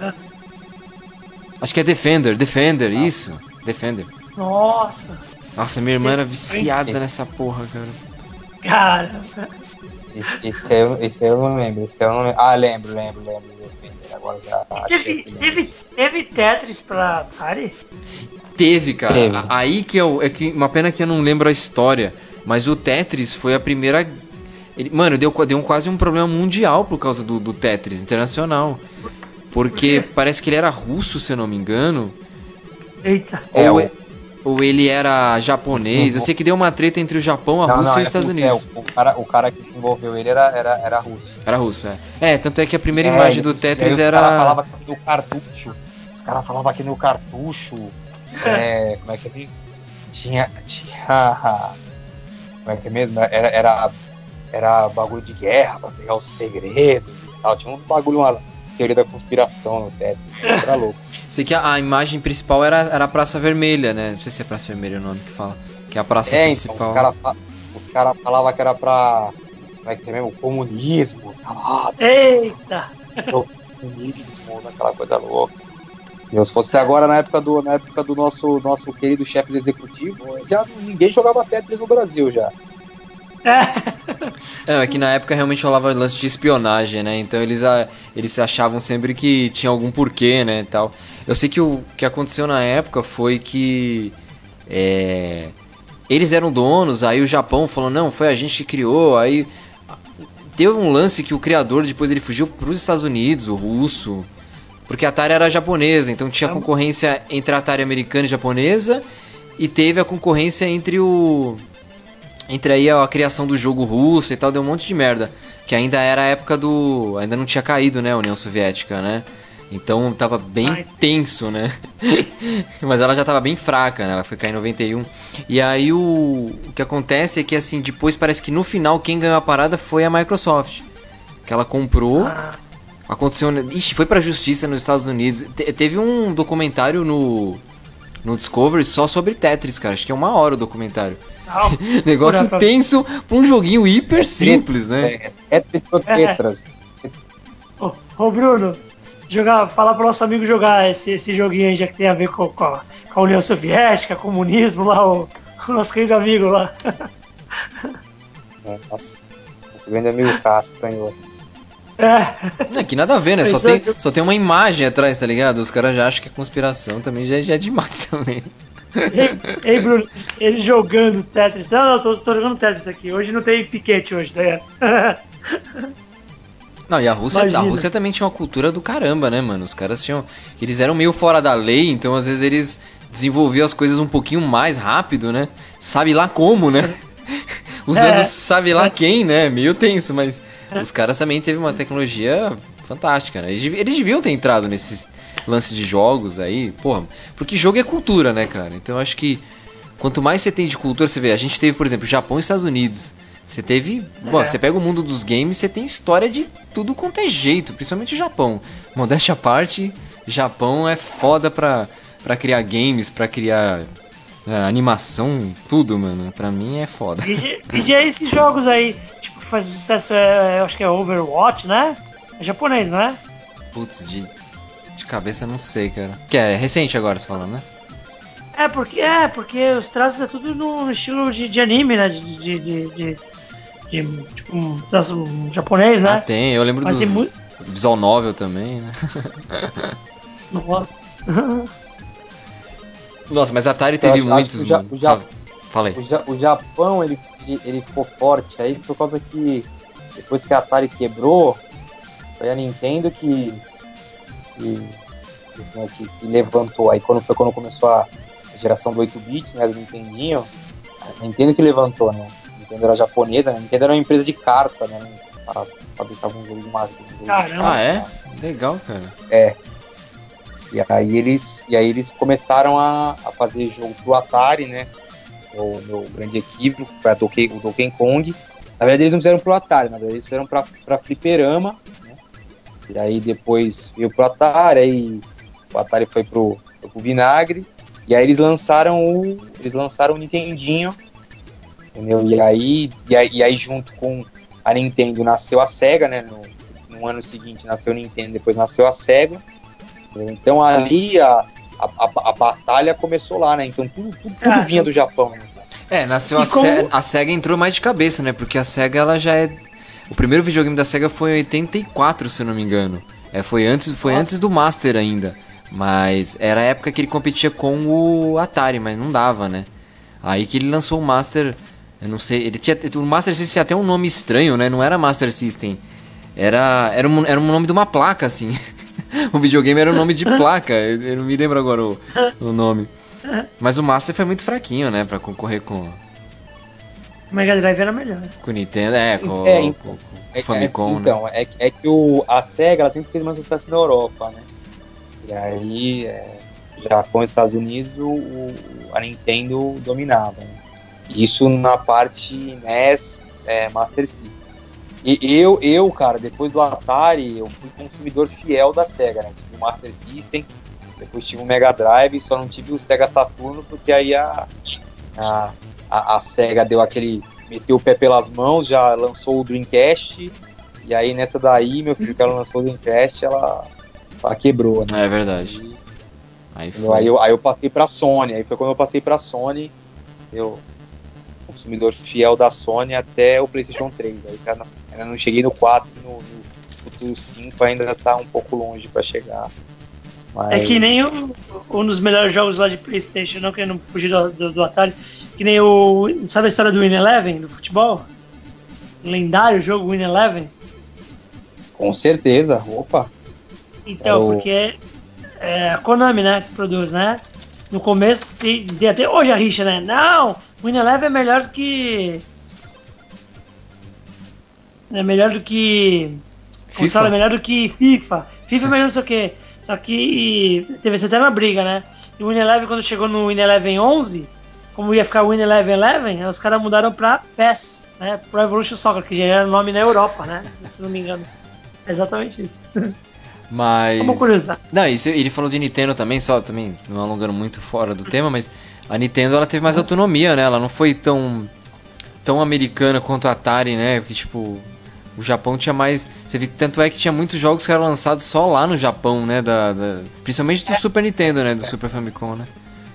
Acho que é Defender, Defender, isso. Defender. Nossa, Nossa, minha irmã era viciada nessa porra, cara. cara. Esse, esse, aí, eu- eu não lembro. Esse aí eu não lembro. Ah, lembro, lembro, lembro. lembro. Agora já achei Teve, teve, teve Tetris pra Atari? Teve, cara. Teve. Aí que eu. É que uma pena que eu não lembro a história. Mas o Tetris foi a primeira. ele- mano, deu, deu um, quase um problema mundial por causa do, do Tetris internacional. Porque parece que ele era russo, se eu não me engano. Eita. É, ou, ou ele era japonês. Eu sei que deu uma treta entre o Japão, a Não, Rússia não, e é os Estados Unidos. é, o, cara, o cara que desenvolveu ele era, era, era russo. Era russo, é. É, tanto é que a primeira É, imagem do Tetris era. Os caras falavam que no cartucho. Os caras falavam que no cartucho. é, como é que é mesmo? Tinha. Tinha. Como é que é mesmo? Era, era, era bagulho de guerra pra pegar os segredos e tal. Tinha uns bagulho, umas teorias da conspiração no teto. Era louco. Sei que a, a imagem principal era, era a Praça Vermelha, né? Não sei se é Praça Vermelha o nome que fala. Que é a praça É, então, principal. os caras cara falavam que era pra. Como é que é mesmo? Comunismo. Ah, Eita. comunismo, aquela coisa louca. Se fosse agora na época do, na época do nosso, nosso querido chefe executivo, já ninguém jogava Tetris no Brasil já. É. É, é que na época realmente rolava lance de espionagem, né? Então eles, a, eles achavam sempre que tinha algum porquê, né, tal. Eu sei que o que aconteceu na época foi que é, eles eram donos, aí o Japão falou, não, foi a gente que criou, aí teve um lance que o criador depois ele fugiu para os Estados Unidos, o russo, porque a Atari era japonesa, então tinha concorrência entre a Atari americana e japonesa e teve a concorrência entre o entre aí a criação do jogo russo e tal, deu um monte de merda, que ainda era a época do ainda não tinha caído, né, a União Soviética, né? Então tava bem tenso, né? Mas ela já tava bem fraca, né? Ela foi cair em 91. E aí o, o que acontece é que assim, depois parece que no final quem ganhou a parada foi a Microsoft. Que ela comprou. Ah. Aconteceu. Ixi, foi pra justiça nos Estados Unidos. Te, teve um documentário no. No Discovery só sobre Tetris, cara. Acho que é uma hora o documentário. Negócio tenso pra um joguinho hiper é simples, né? É, é Tetras. Ô, ô, Bruno, jogar, falar pro nosso amigo jogar esse, esse joguinho aí, já que tem a ver com, com, a, com a União Soviética, comunismo lá, o, o nosso querido amigo lá. É, nossa, nosso grande amigo Cássio ganhou. É. é. Que nada a ver, né? Só tem, só tem uma imagem atrás, tá ligado? Os caras já acham que é conspiração também, já, já é demais também. Ei, ei, Bruno, ele jogando Tetris. Não, não, tô, tô jogando Tetris aqui. Hoje não tem piquete hoje, tá ligado? Não, e a Rússia, a Rússia também tinha uma cultura do caramba, né, mano? Os caras tinham. Eles eram meio fora da lei, então às vezes eles desenvolviam as coisas um pouquinho mais rápido, né? Sabe lá como, né? Usando é. sabe lá quem, né? Meio tenso, mas os caras também teve uma tecnologia fantástica, né? Eles, eles deviam ter entrado nesses lances de jogos aí, porra. Porque jogo é cultura, né, cara? Então eu acho que quanto mais você tem de cultura, você vê, a gente teve, por exemplo, Japão e Estados Unidos. Você teve. É. Bom, você pega o mundo dos games, você tem história de tudo quanto é jeito, principalmente o Japão. Modéstia à parte, Japão é foda pra, pra criar games, pra criar é, animação, tudo, mano. Pra mim é foda. E, e é esses jogos aí, tipo, que faz sucesso, é, eu acho que é Overwatch, né? É japonês, não é? Putz, de, de cabeça não sei, cara. Que é recente agora, você falando, né? É porque, é, porque os traços é tudo no estilo de, de anime, né? de, de, de, de de, tipo, um, um japonês, né? Ah, tem, eu lembro do dos muito... visual novel também, né? Nossa, mas a Atari teve acho, muitos, acho mano. O, ja, Fala aí. O, ja, o, Japão, ele, ele ficou forte aí por causa que depois que a Atari quebrou, foi a Nintendo que, que, né, que, que levantou. Aí quando foi quando começou a geração do 8 bits, né, do Nintendinho, a Nintendo que levantou, né? Nintendo era japonesa, né? A Nintendo era uma empresa de carta, né? Para fabricar alguns jogos mágicos. Caramba! Ah, é? Legal, cara. É. E aí eles, e aí eles começaram a, a fazer jogo pro Atari, né? O meu grande equívoco foi a Donkey, o Donkey Kong. Na verdade eles não fizeram pro Atari, na verdade eles fizeram pra, pra fliperama, né? E aí depois veio pro Atari, aí o Atari foi pro, foi pro vinagre. E aí eles lançaram o. Eles lançaram o Nintendinho entendeu? E aí, e aí, e aí, junto com a Nintendo nasceu a SEGA, né? No, no ano seguinte nasceu a Nintendo, depois nasceu a SEGA. Entendeu? Então ali a, a, a, a, batalha começou lá, né? Então tudo, tudo, tudo ah, vinha do Japão. Né? É, nasceu a, como... SEGA, a SEGA entrou mais de cabeça, né? Porque a SEGA ela já é. O primeiro videogame da SEGA foi em 84, se eu não me engano. É, foi antes, foi antes do Master ainda. Mas era a época que ele competia com o Atari, mas não dava, né? Aí que ele lançou o Master eu não sei. Ele tinha. O Master System tinha até um nome estranho, né? Não era Master System. Era, era, um, era um nome de uma placa, assim. o videogame era o um nome de placa. Eu, eu, não me lembro agora o, o nome. Mas o Master foi muito fraquinho, né? Pra concorrer com. O Mega Drive era melhor. Com o Nintendo, é, com, é, com, com é, o Famicom, é, então, né? é, é que o, a SEGA ela sempre fez mais sucesso na Europa, né? E aí, é, Japão e Estados Unidos, o, a Nintendo dominava, né? Isso na parte NES é, Master System. E eu, eu, cara, depois do Atari, eu fui consumidor fiel da SEGA, né? Tive o Master System, depois tive o Mega Drive, só não tive o Sega Saturno, porque aí a, a, a, a SEGA deu aquele. meteu o pé pelas mãos, já lançou o Dreamcast, e aí nessa daí, meu filho, que ela lançou o Dreamcast, ela, ela quebrou, né? É verdade. Aí, aí, eu, aí eu passei pra Sony, aí foi quando eu passei pra Sony, eu consumidor fiel da Sony até o PlayStation 3. Aí já não, ainda não cheguei no 4, no, no futuro 5 ainda tá um pouco longe para chegar. Mas... É que nem um, um dos melhores jogos lá de PlayStation, não querendo fugir do, do, do Atari, que nem o. Sabe a história do Win Eleven do futebol? lendário jogo Win Eleven? Com certeza, opa. Então, é o... porque é a Konami, né, que produz, né? No começo, e, e até hoje a rixa, né? Não, Win Eleven é melhor do que. É melhor do que. Console é melhor do que FIFA. FIFA é melhor não sei o que. Só que teve essa eterna briga, né? E o Win Eleven, quando chegou no Win Eleven 11, como ia ficar Win Eleven Eleven, os caras mudaram pra PES, né? Pro Evolution Soccer, que já era o nome na Europa, né? Se não me engano. É exatamente isso. Mas. Uma curiosidade. Não, isso, ele falou de Nintendo também, só também não alongando muito fora do tema, mas a Nintendo ela teve mais autonomia, né? Ela não foi tão tão americana quanto a Atari, né? Porque tipo, o Japão tinha mais. Você viu, tanto é que tinha muitos jogos que eram lançados só lá no Japão, né? Da, da principalmente do é. Super Nintendo, né? Do Super Famicom, né?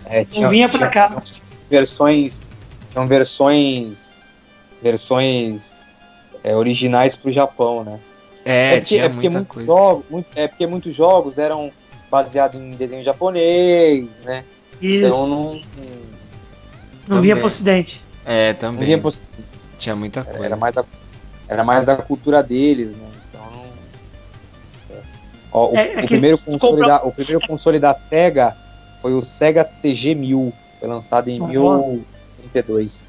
É, tinha, vinha pra cá. Versões. Tinham versões. Versões é, originais pro Japão, né? É, é porque, tinha é porque muita coisa. Jogos, muito, é porque muitos jogos eram baseados em desenho japonês, né? Isso. Então não. Não vinha pro ocidente. É, também. Não vinha pro Tinha muita coisa. Era mais da era mais da cultura deles, né? Então Ó, o, é, é o, primeiro console da, o primeiro console da Sega foi o Sega CG1000, foi lançado em uhum. 1032.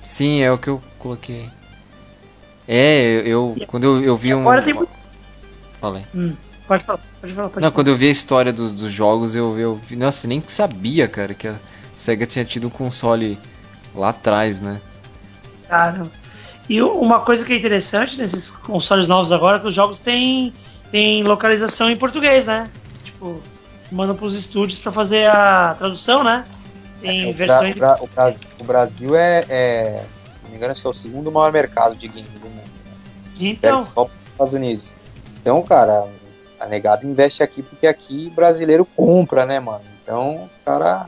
Sim, é o que eu coloquei. É, eu quando eu, eu vi um. Agora tem muito. Falei. Hum, pode falar, pode falar. Pode Não, falar. quando eu vi a história dos, dos jogos, eu, eu vi. Nossa, nem sabia, cara, que a Sega tinha tido um console lá atrás, né? Cara, e uma coisa que é interessante nesses consoles novos agora é que os jogos têm, têm localização em português, né? Tipo, mandam para os estúdios para fazer a tradução, né? Tem é, versões. O, Bra o, Bra o, Brasil é, é, se não me engano, é o segundo maior mercado de games do mundo. Então. Só para os Estados Unidos. Então, cara, a negada investe aqui porque aqui brasileiro compra, né, mano? Então, os caras.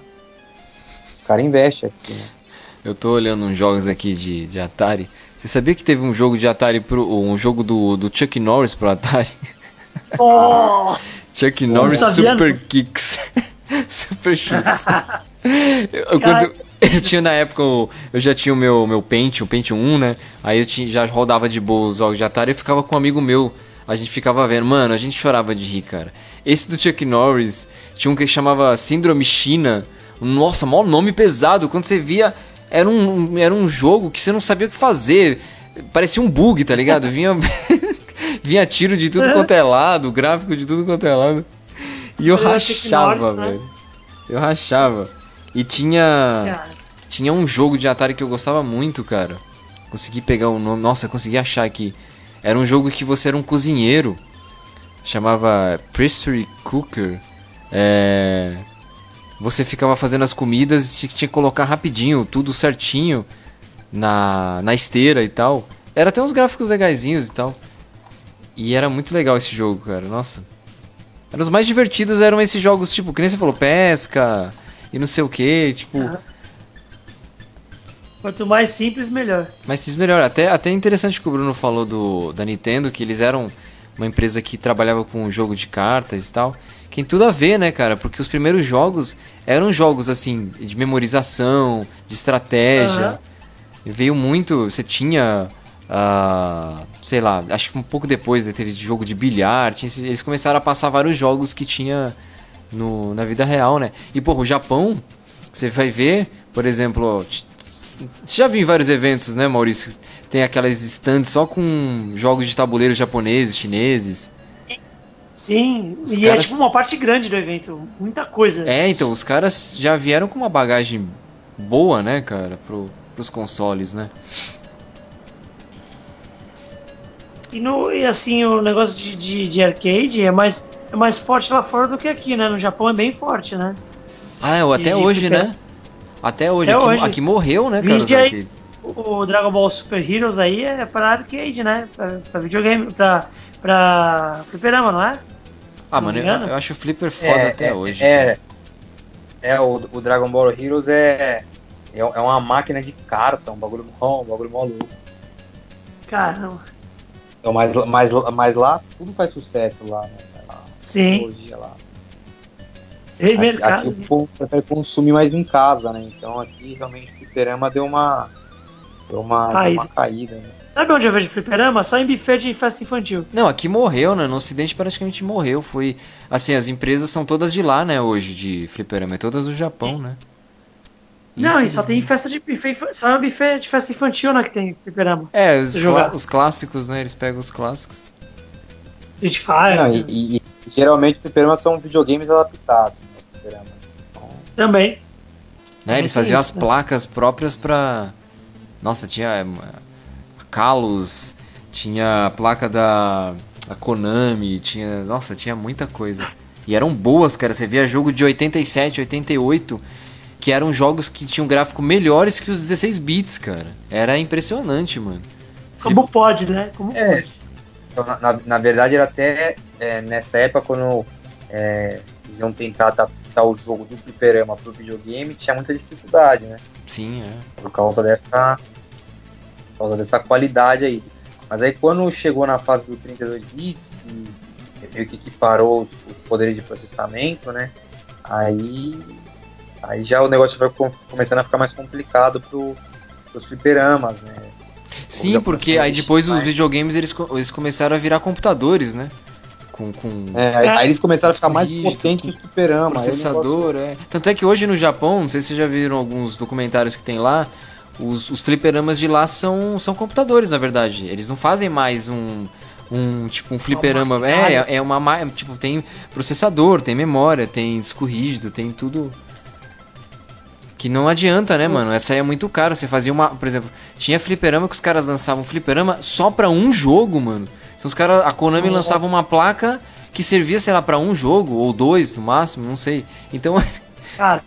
Os caras investem aqui, né? Eu tô olhando uns jogos aqui de, de Atari. Você sabia que teve um jogo de Atari pro. um jogo do, do Chuck Norris pro Atari? Nossa! Chuck Norris Super Kicks. Super Chutes. eu, quando, eu tinha na época, eu já tinha o meu, meu Paint, o Paint 1, né? Aí eu tinha, já rodava de boa os jogos de Atari e ficava com um amigo meu. A gente ficava vendo, mano, a gente chorava de rir, cara. Esse do Chuck Norris tinha um que chamava Síndrome China. Nossa, maior nome pesado. Quando você via era um, era um jogo que você não sabia o que fazer. Parecia um bug, tá ligado? Vinha, vinha tiro de tudo quanto é lado, gráfico de tudo quanto é lado. E eu, eu rachava, né? velho. Eu rachava. E tinha. Tinha um jogo de Atari que eu gostava muito, cara. Consegui pegar o nome. Nossa, consegui achar aqui. Era um jogo que você era um cozinheiro. Chamava Pastry Cooker. É você ficava fazendo as comidas e tinha que colocar rapidinho, tudo certinho na, na esteira e tal. Era até uns gráficos legaisinhos e tal. E era muito legal esse jogo, cara. Nossa. Era os mais divertidos eram esses jogos, tipo, que nem você falou, pesca e não sei o que, tipo. Quanto mais simples, melhor. Mais simples, melhor. Até, até interessante que o Bruno falou do, da Nintendo, que eles eram uma empresa que trabalhava com jogo de cartas e tal tem tudo a ver, né, cara? Porque os primeiros jogos eram jogos assim de memorização, de estratégia. Uhum. Veio muito. Você tinha. Uh, sei lá, acho que um pouco depois né, teve jogo de bilhar. Tinha, eles começaram a passar vários jogos que tinha no, na vida real, né? E, porra, o Japão, você vai ver, por exemplo, você já viu em vários eventos, né, Maurício? Tem aquelas stands só com jogos de tabuleiro japoneses, chineses. Sim, os e é, caras... é tipo uma parte grande do evento, muita coisa. É, então, os caras já vieram com uma bagagem boa, né, cara, pro, pros consoles, né? E, no, e assim, o negócio de, de, de, arcade é mais, é mais forte lá fora do que aqui, né? No Japão é bem forte, né? Ah, é, até de, hoje, né? Até hoje. Até aqui, hoje. aqui morreu, né, cara? Aí, o Dragon Ball Super Heroes aí é para arcade, né? Pra, pra videogame, pra, pra fliperama, não é? Ah, mano, eu, eu, acho o Flipper foda é, até é, hoje. É, é o, o, Dragon Ball Heroes é, É, é uma máquina de carta, um bagulho, um bagulho mó louco. Caramba. Então, mas, mas, mas lá tudo faz sucesso lá, né? Lá, Sim. tecnologia lá. Aqui, mercado. aqui o povo prefere consumir mais em casa, né? Então aqui realmente o fliperama deu uma. Deu uma, deu Caída. uma caída, né? Sabe onde eu vejo fliperama? Só em buffet de festa infantil. Não, aqui morreu, né? No ocidente praticamente morreu. Foi. Assim, as empresas são todas de lá, né, hoje, de fliperama. É todas do Japão, né? Não, e só tem festa de buffet. Só é buffet de festa infantil, né? Que tem fliperama. É, os, os clássicos, né? Eles pegam os clássicos. Street Fire. Não, e, e- e geralmente os fliperamas são videogames adaptados. Né, fliperama. Também. Né? Eles tem faziam isso, as né? placas próprias pra. Nossa, tinha é, Kalos, tinha a placa da a Konami, tinha. Nossa, tinha muita coisa. E eram boas, cara. Você via jogo de 87, 88, que eram jogos que tinham gráfico melhores que os 16 bits, cara. Era impressionante, mano. Como pode, né? Como É. pode. então, na, na- na verdade, era até é, nessa época, quando é, eles iam tentar adaptar o jogo do fliperama pro videogame, tinha muita dificuldade, né? Sim, é. por causa dessa por causa dessa qualidade aí. Mas aí quando chegou na fase do 32 bits, que meio que equiparou os, os poderes de processamento, né? Aí aí já o negócio vai com- começando a ficar mais complicado pro os fliperamas, né? Sim, porque aí depois os videogames eles, eles começaram a virar computadores, né? Com, com É, aí, aí eles começaram a ficar mais potentes que o processador, é. Tanto é que hoje no Japão, não sei se vocês já viram alguns documentários que tem lá, os, os fliperamas de lá são, são computadores, na verdade. Eles não fazem mais um. Um tipo um fliperama. É, é, é uma. ma- Tipo, tem processador, tem memória, tem disco rígido, tem tudo. Que não adianta, né, mano? Essa aí é muito caro. Você fazia uma. Por exemplo, tinha fliperama que os caras lançavam fliperama só pra um jogo, mano. Então os caras. A Konami Nossa. lançava uma placa que servia, sei lá, pra um jogo, ou dois no máximo, não sei. Então Cara.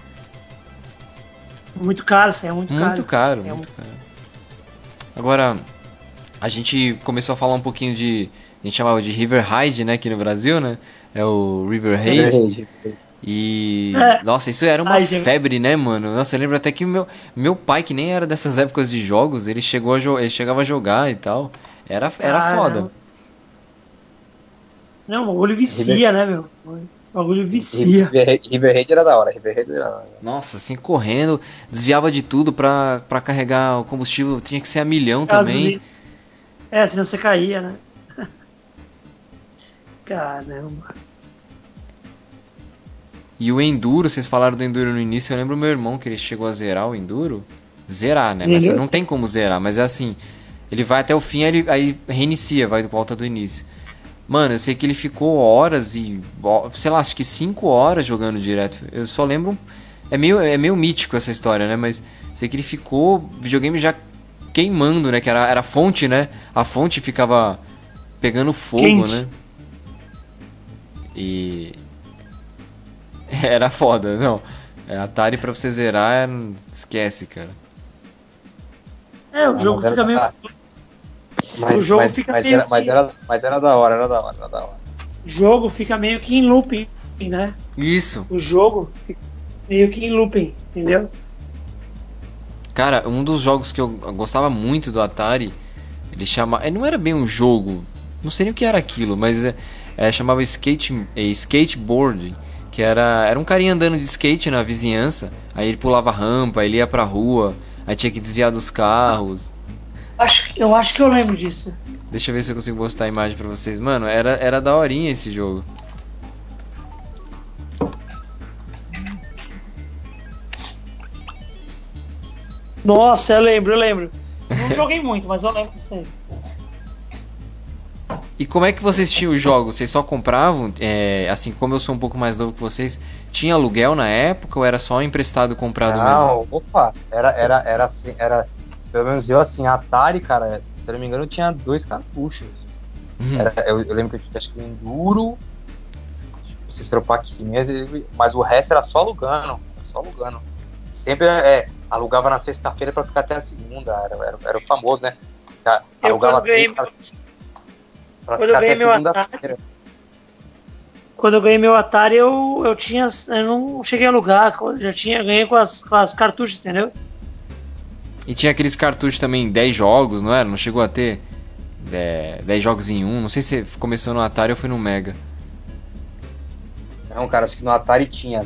Muito caro, isso aí é muito, Muito caro. caro, É muito caro. Agora, a gente começou a falar um pouquinho de. A gente chamava de River Raid, né, aqui no Brasil, né? É o River Raid. E. É. Nossa, isso era uma é- febre, né, mano? Nossa, eu lembro até que meu, meu pai, que nem era dessas épocas de jogos, ele chegou a jo- ele chegava a jogar e tal. Era, era Caramba. foda. Não, o bagulho vicia, né, meu? O bagulho vicia. River, River Raid era da hora, River Raid era da hora. Nossa, assim, correndo, desviava de tudo pra, pra carregar o combustível, tinha que ser a milhão também. É, senão você caía, né? Caramba. E o Enduro, vocês falaram do Enduro no início, eu lembro o meu irmão que ele chegou a zerar o Enduro. Zerar, né? Mas Zerou? não tem como zerar, mas é assim. Ele vai até o fim, aí, ele- aí reinicia, vai volta do início. Mano, eu sei que ele ficou horas e. Sei lá, acho que 5 horas jogando direto. Eu só lembro. É meio, é meio mítico essa história, né? Mas sei que ele ficou. Videogame já queimando, né? Que era, era a fonte, né? A fonte ficava pegando fogo, Quente. né? E. Era foda, não. É, Atari pra você zerar, esquece, cara. É, o jogo fica meio. Mas, O jogo mas, fica mas meio era, mas, era, mas era da hora, era da hora, era da hora. O jogo fica meio que em looping, né? Isso. O jogo fica meio que em looping, entendeu? Cara, um dos jogos que eu gostava muito do Atari, ele chamava. Não era bem um jogo, não sei nem o que era aquilo, mas é, é, chamava skate, é, skateboard. Que era, era um carinha andando de skate na vizinhança, aí ele pulava rampa, ele ia pra rua, aí tinha que desviar dos carros. Acho, eu acho que eu lembro disso. Deixa eu ver se eu consigo mostrar a imagem pra vocês. Mano, era, era daorinha esse jogo. Nossa, eu lembro, eu lembro. Não joguei muito, mas eu lembro. E como é que vocês tinham os jogos? Vocês só compravam? É, assim, como eu sou um pouco mais novo que vocês, tinha aluguel na época ou era só emprestado comprado mesmo? Não, opa, era, era, era assim, era. Pelo menos eu assim, Atari, cara, se eu não me engano, eu tinha dois cartuchos. Hum. Era, eu, eu lembro que eu tinha acho que o Enduro, o Cicero Paquinha, mas o resto era só alugando. Só alugando. Sempre é, alugava na sexta-feira pra ficar até a segunda. Era, era, era o famoso, né? Tá, Eu, Alugava ganhei três pra quando ficar eu ganhei até meu segunda-feira. Quando eu ganhei meu Atari, eu, eu tinha. Eu não cheguei a alugar, eu já tinha, ganhei com as, com as cartuchos, entendeu? E tinha aqueles cartuchos também, 10 jogos, não era? Não chegou a ter é, 10 jogos em um? Não sei se começou no Atari ou foi no Mega. Não, cara, acho que no Atari tinha.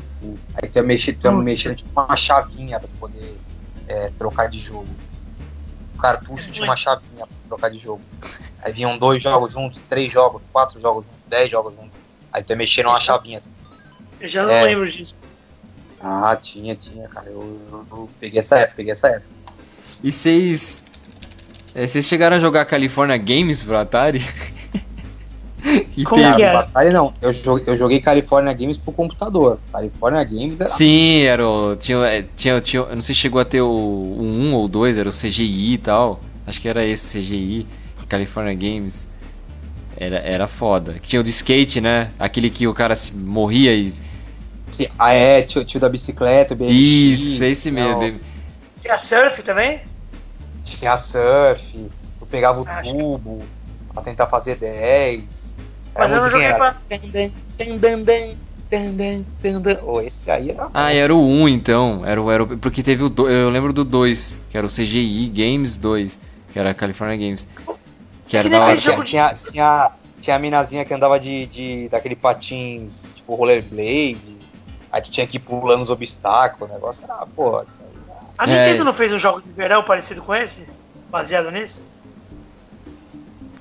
Aí tu ia mexer, tu ia mexer tipo uma chavinha pra poder é, trocar de jogo. O cartucho tinha uma chavinha pra trocar de jogo. Aí vinham dois jogos juntos, três jogos, quatro jogos juntos, dez jogos juntos. Aí tu ia mexer numa chavinha. Assim. Eu já não É. lembro disso. Ah, tinha, tinha, cara. Eu, eu- eu peguei essa época, peguei essa época. E vocês. é, Vocês chegaram a jogar California Games pro Atari? E Como tem- que é? Cara, Atari não. Eu joguei, eu joguei California Games pro computador. California Games era. Sim, era o. Tinha, é, tinha, tinha, eu não sei se chegou a ter o, o 1 ou 2, era o CGI e tal. Acho que era esse CGI, California Games. Era, era foda. Que Tinha o do skate, né? Aquele que o cara se morria e. Ah, é, tio, tio da bicicleta, o BMX. Isso, esse o- mesmo. Tinha surf também? Tinha surf, tu pegava o Ah, tubo pra tentar fazer 10. Mas eu não joguei pra. Oh, esse aí era. Ah, era o 1 então. Era o, era o, porque teve o. do- Eu lembro do 2, que era o CGI Games 2, que era California Games. Que era Que da hora. tinha, tinha, tinha, tinha a minazinha que andava de, de daquele patins, tipo rollerblade. Aí tu tinha que ir pulando os obstáculos, o negócio era, pô, isso aí. A É. Nintendo não fez um jogo de verão parecido com esse? Baseado nisso?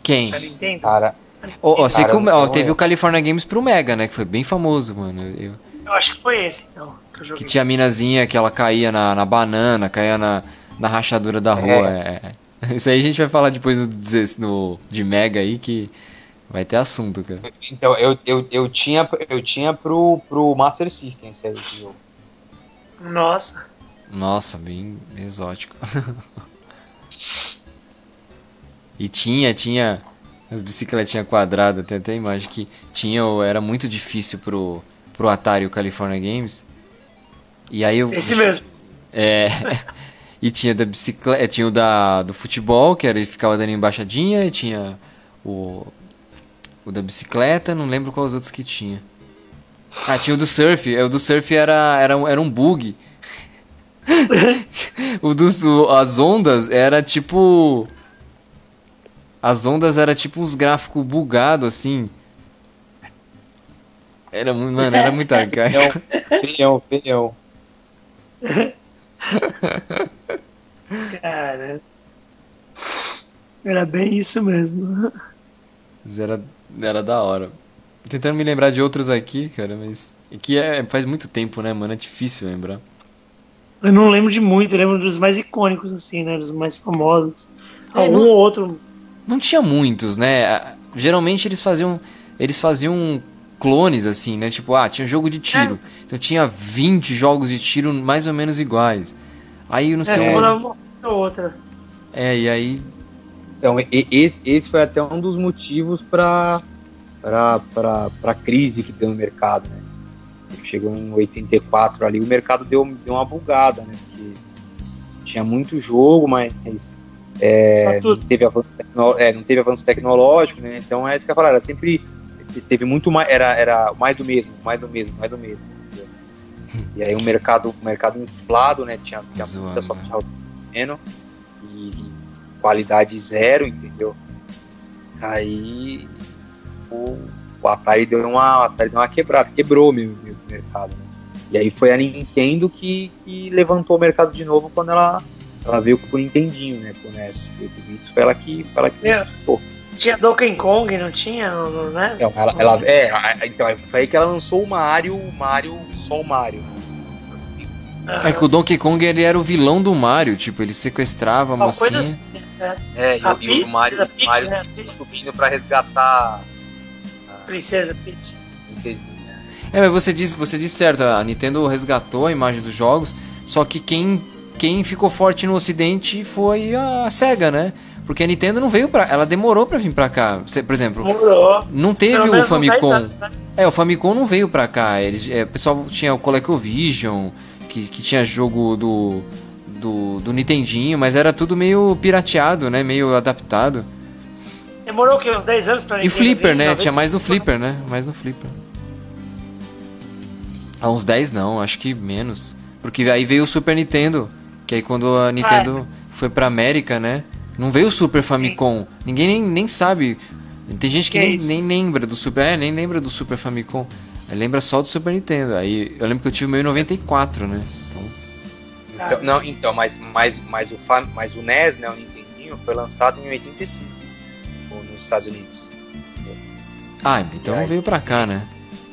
Quem? A Nintendo? Cara, ó, sei Cara, que o- eu ó, não teve o California Games pro Mega, né? Que foi bem famoso, mano. Eu- eu- acho que foi esse, então, que que tinha a minazinha que ela caía na, na banana, caía na, na rachadura da rua. é, é. Isso aí a gente vai falar depois no, 16 no- de Mega aí, que vai ter assunto, cara. então eu, eu, eu tinha, eu tinha pro, pro Master System esse aí, esse jogo. Nossa. Nossa, bem exótico. e tinha, tinha as bicicletinhas quadradas, tem até a imagem que tinha, era muito difícil pro, pro Atari o California Games. E aí eu. Esse mesmo. É. e tinha da bicicleta, tinha o da do futebol, que era ele ficava dando embaixadinha, e tinha o o da bicicleta, não lembro quais os outros que tinha. Ah, tinha o do surf, é, o do surf era era um, era um bug. o dos o- as ondas era tipo as ondas era tipo uns gráficos bugados assim. Era muito, mano, era muito arcaico. Feião, feião. Cara. Era bem isso mesmo. Mas Era, era da hora. Tentando me lembrar de outros aqui, cara, mas. É que é, faz muito tempo, né, mano? É difícil lembrar. Eu não lembro de muito, eu lembro dos mais icônicos, assim, né? Dos mais famosos. É, Algum não- ou outro. Não tinha muitos, né? Geralmente eles faziam. Eles faziam clones, assim, né? Tipo, ah, tinha jogo de tiro. Então tinha 20 jogos de tiro mais ou menos iguais. Aí não É, sei você onde. outra. É, e aí. Então, e- esse, esse foi até um dos motivos para a crise que deu no mercado, né? Chegou em 84 ali, o mercado deu, deu uma bugada, né? Porque tinha muito jogo, mas é, não, teve avanço é, não teve avanço tecnológico, né? Então é isso que eu ia falar, era sempre teve muito mais, era, era mais do mesmo, mais do mesmo, mais do mesmo. entendeu? E aí o mercado, o mercado inflado, né? Tinha, tinha Zoando, muita né? software pequeno e qualidade zero, entendeu? Aí o, o Atari deu uma, o Atari deu uma quebrada, quebrou mesmo o mercado. Né? E aí foi a Nintendo que, que levantou o mercado de novo quando ela, ela veio com o Nintendinho, né? Com o NES. Foi ela que, foi ela que É. Tinha Donkey Kong, não tinha? Não, não, né? Então, ela, ela, é, então, foi aí que ela lançou o Mario, o Mario, só o Mario. Ah, É que o Donkey Kong ele era o vilão do Mario, tipo, ele sequestrava a Uma coisa- mocinha. É, e, A o- e o Mario, Peach, Mario né? Peach. subindo pra resgatar a Princesa Peach. princesinha. É, mas você disse, você disse certo, a Nintendo resgatou a imagem dos jogos, só que quem, quem ficou forte no ocidente foi a SEGA, né? Porque a Nintendo não veio pra. Ela demorou pra vir pra cá. Por exemplo, Demorou. não teve Pelo o menos uns 10 Famicom. anos, né? É, o Famicom não veio pra cá. Eles, é, o pessoal tinha o ColecoVision, que, que tinha jogo do, do, do Nintendinho, mas era tudo meio pirateado, né? Meio adaptado. Demorou o quê? Uns 10 anos pra E Nintendo Flipper, vir, né? talvez? Tinha mais no Flipper, né? Mais no Flipper. Há uns 10 não, acho que menos. Porque aí veio o Super Nintendo. Que aí quando a Nintendo foi pra América, né? Não veio o Super Famicom. Ninguém nem, nem sabe. Tem gente que, Que é nem, isso? nem lembra do Super. É, nem lembra do Super Famicom. Aí lembra só do Super Nintendo. Aí eu lembro que eu tive o meu em 94, né? Então, Então, não, então, mas, mas, mas, o Fam, mas o NES, né, o Nintendinho, foi lançado em 85 ou nos Estados Unidos. ah, então aí? veio pra cá, né?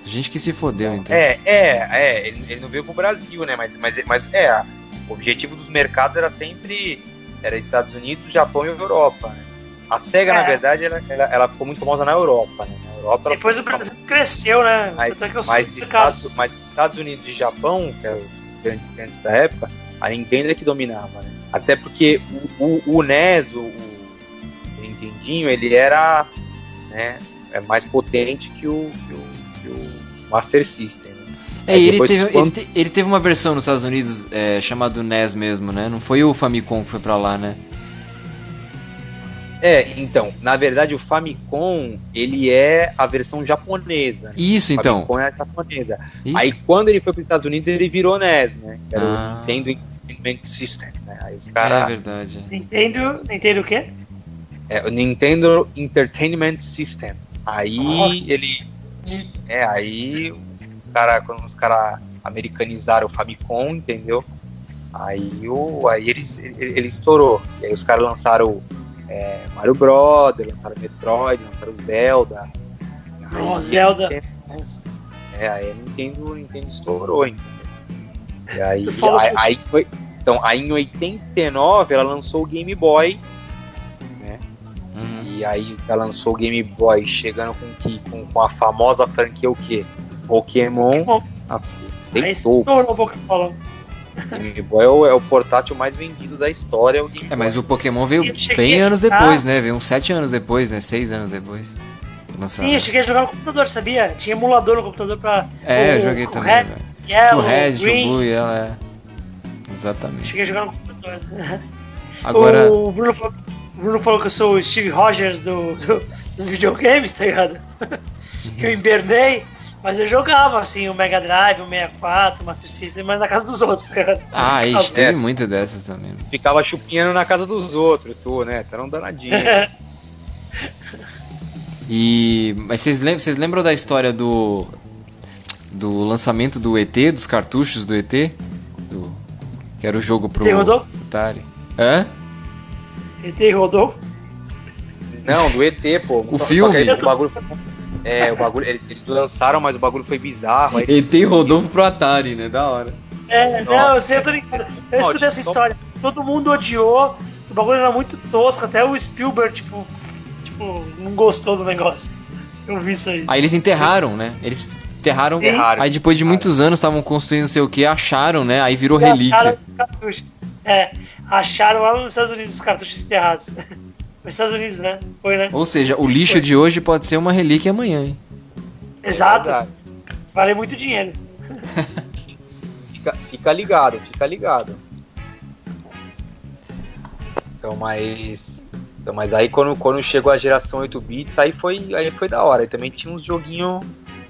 Gente que se fodeu, então. É, é, é, ele, ele não veio pro Brasil, né? Mas, mas, mas é, o objetivo dos mercados era sempre era Estados Unidos, Japão e Europa. Né? A SEGA, É. na verdade, ela, ela, ela ficou muito famosa na Europa, né? Na Europa Depois o Brasil cresceu, né? Mas, Tanto é que eu mas. Estados, mas Estados Unidos e Japão, que eram os grandes centros da época, a Nintendo é que dominava, né? Até porque o, o, o NES, o, o Nintendinho, ele era né, é mais potente que o, que o, que o Master System. É, ele depois teve, quando- ele, te- ele teve uma versão nos Estados Unidos é, chamado NES mesmo, né? Não foi o Famicom que foi pra lá, né? É, então, na verdade o Famicom, ele é a versão japonesa. né? Isso, O então. Famicom é a japonesa. Isso. Aí quando ele foi para os Estados Unidos, ele virou NES, né? Que era Ah. o Nintendo Entertainment System, né? Aí os É caras... verdade. Nintendo, Nintendo o quê? É, o Nintendo Entertainment System. Aí Nossa. ele. É, aí cara, quando os caras americanizaram o Famicom, entendeu? Aí, o, aí eles, ele, ele estourou. E aí os caras lançaram é, Mario Brothers, lançaram Metroid, lançaram Zelda. Aí, Oh, Zelda. É, aí a Nintendo, Nintendo estourou, entendeu? E aí, aí, aí foi- então, aí em 89 ela lançou o Game Boy Uhum. e aí ela lançou o Game Boy chegando com, que, com, com a famosa franquia o quê? Pokémon. Pokémon. Deitou. estourou falando. O Game Boy é o, é o portátil mais vendido da história. é O Game É, mas o Pokémon veio bem anos depois, né? Veio uns 7 anos depois, né? 6 anos depois. Sim, eu cheguei a jogar no computador, sabia? Tinha emulador no computador pra. É, o- eu joguei o também, Red, o Red, o. Blue e ela é. Exatamente. Cheguei a jogar no computador. Agora, O Bruno, falou, o Bruno falou que eu sou o Steve Rogers do, do- dos videogames, tá ligado? que eu invernei, mas eu jogava assim o Mega Drive, o 64, o Master System, mas na casa dos outros, ligado? ah, ixi, Ah, teve muita dessas também. Ficava chupinhando na casa dos outros, tu, né? Tá um danadinho. E. Mas vocês lembram, vocês lembram da história do. Do lançamento do ET, dos cartuchos do ET? Do, que era o jogo pro Tem Rodolfo? Atari. Hã? ET Rodolfo. Não, do ET, pô. O Só- filme. Só que aí o bagulho. É, o bagulho. Eles, eles lançaram, mas o bagulho foi bizarro. aí eles- e Rodolfo pro Atari, né? Da hora. É, Nossa. não, eu sei, eu tô ligado. Eu escutei essa então- história. Todo mundo odiou, o bagulho era muito tosco, até o Spielberg, tipo, tipo, não gostou do negócio. Eu vi isso aí. Aí eles enterraram, né? Eles enterraram. Enterraram. Aí depois de muitos anos estavam construindo não sei o que, acharam, né? Aí virou relíquia. É, acharam lá nos Estados Unidos os cartuchos enterrados. Nos Estados Unidos, né? Foi, né? Ou seja, o lixo de hoje pode ser uma relíquia amanhã, hein? Exato. É. Vale muito dinheiro. Fica, fica ligado, fica ligado. Então, mas. Então, mas aí quando, quando chegou a geração 8 bits, aí foi, aí foi da hora. E também tinha uns joguinho.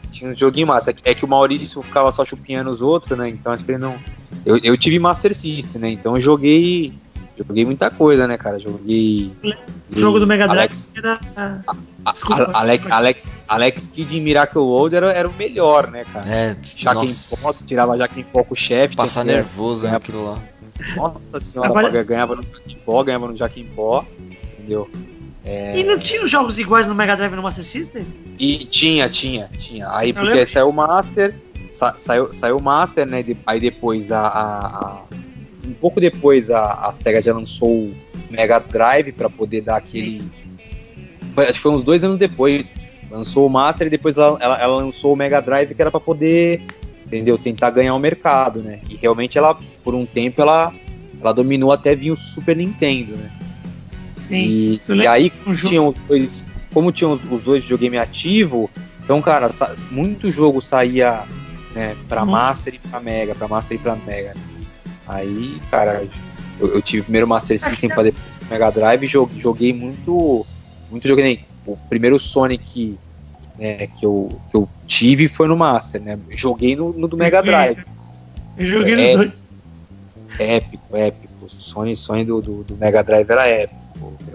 Tinha uns joguinho massa. É que o Maurício ficava só chupinhando os outros, né? Então acho que ele não. Eu, eu tive Master System, né? Então eu joguei. Joguei muita coisa, né, cara? Joguei. O jogo do Mega Drive Alex, era. a- Desculpa. a- Alex, Alex, Alex Kidd em Miracle World era, era o melhor, né, cara? É, Jaque em nossa, pó, tirava Jaque em pó com o chefe. passar que- nervoso né, aquilo lá. Nossa senhora, ganhava no Jaque em pó, ganhava no Jaque em pó, entendeu? É, E não tinha jogos iguais no Mega Drive e no Master System? E tinha, tinha, tinha. Aí Eu porque lembro. saiu o Master, sa- saiu, saiu o Master, né? de- aí depois a, a- a- Um pouco depois a, a SEGA já lançou o Mega Drive pra poder dar aquele. Foi- acho que foi uns dois anos depois. Lançou o Master e depois ela, ela- ela lançou o Mega Drive que era pra poder, entendeu? Tentar ganhar o mercado, né? E realmente ela, por um tempo, ela, ela dominou até vir o Super Nintendo, né? Sim. E, e aí, um tinham os dois, como tinham os, dois videogame ativo, então, cara, muito jogo saía né, pra Uhum. Master e pra Mega, pra Master e pra Mega. Aí, cara, eu, eu tive primeiro Master System pra depois Mega Drive e joguei, joguei muito, muito joguei. nem- O primeiro Sonic né, que, eu, que eu tive foi no Master, né? Joguei no, no do Mega Drive. Eu joguei É. nos dois. Épico, épico. O sonho, sonho do, do, do Mega Drive era épico.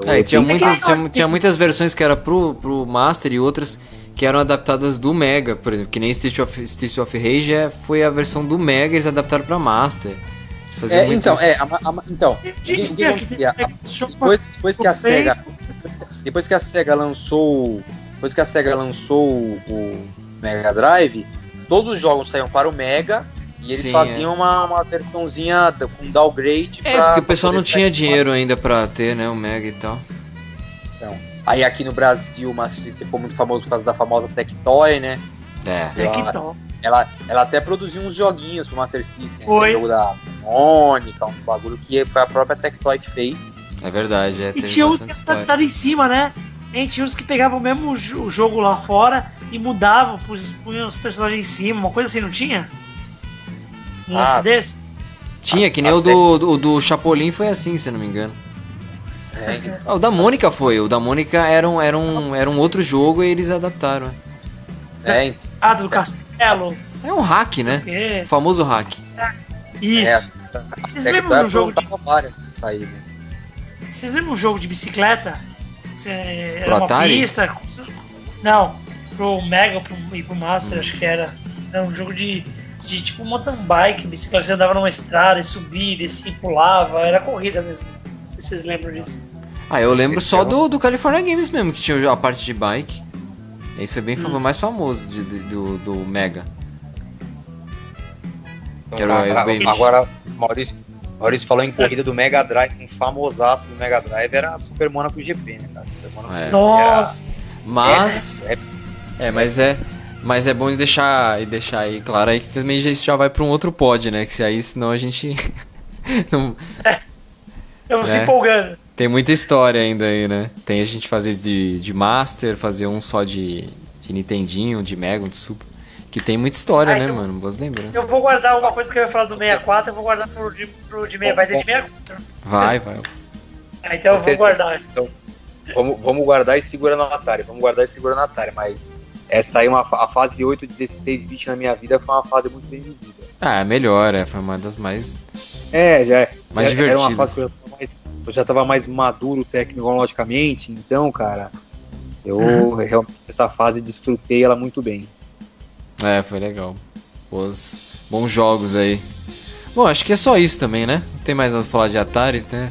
Eu- É, e eu tinha, muitas, tinha, tinha muitas versões que era pro, pro Master e outras que eram adaptadas do Mega, por exemplo, que nem Street of, Street of Rage é, foi a versão do Mega e eles adaptaram pra Master. É, muito então, isso. é, a, a, então? A- Depois, depois que a SEGA. Depois que, a SEGA lançou. Depois que a SEGA lançou o, Mega Drive, todos os jogos saíam para o Mega e eles Sim, faziam uma, uma versãozinha com downgrade É, pra- porque o pessoal não tinha dinheiro ainda pra ter, né, o Mega e tal. Aí aqui no Brasil, o Master System ficou muito famoso por causa da famosa Tectoy, né? É. É tal. Ela, ela até produziu uns joguinhos pro Master System. né? Foi. O jogo da Mônica, um bagulho que foi a própria Tectoy que fez. É verdade, é, E tinha uns que estavam em cima, né? E tinha uns que pegavam o mesmo jo- jogo lá fora e mudavam, punham os personagens em cima, uma coisa assim, não tinha? Um lance Ah. desse? Tinha, que nem o do, do, do Chapolin foi assim, se eu não me engano. É, Ah, o da Mônica foi, o da Mônica era um, era um, era um outro jogo e eles adaptaram. é, Ah, do castelo. É um hack, né? É, O famoso hack. isso. é, Vocês lembram do jogo de, várias aí, né? Vocês lembram um jogo de bicicleta? Cê- Era Pro uma Atari? pista. Não, pro Mega pro, e pro Master, acho que era. Era um jogo de, de tipo mountain bike, bicicleta. Você andava numa estrada e subia, descia, pulava. Era corrida mesmo. Não sei se vocês lembram disso. Ah, eu lembro só é do, do California Games mesmo, que tinha a parte de bike. Esse foi bem Hum. mais famoso de- de- do, do Mega. Então, agora, agora, Maurício, Maurício falou em corrida do Mega Drive, um famosaço do Mega Drive era a Super Monaco GP, né, cara? Super Monaco É. GP Nossa, Mas. É, É, mas é. Mas é bom de deixar, e deixar aí claro aí que também já, isso já vai pra um outro pod, né? Que se aí senão a gente. não, eu se É. empolgando. Tem muita história ainda aí, né? Tem a gente fazer de, de Master, fazer um só de, de Nintendinho, de Mega, um de Super. Que tem muita história, Ah, né, então- mano? Boas lembranças. Eu vou guardar uma coisa que eu ia falar do 64, eu vou guardar pro de, pro de meia. Vai ter de 64. Vai, vai. Ah, então eu vou guardar. Vamos, vamos guardar e segura no Atari, vamos guardar e segura no Atari, mas essa aí, uma, fa- a fase 8, 16 bits na minha vida foi uma fase muito bem vivida. Ah, é melhor, é. Foi uma das mais. É, já Mais já- Era uma divertidas. fase que eu já tava mais, maduro tecnologicamente, então, cara, eu realmente essa fase desfrutei ela muito bem. É, foi legal. Pôs bons jogos aí. Bom, acho que é só isso também, né? Não tem mais nada pra falar de Atari, né?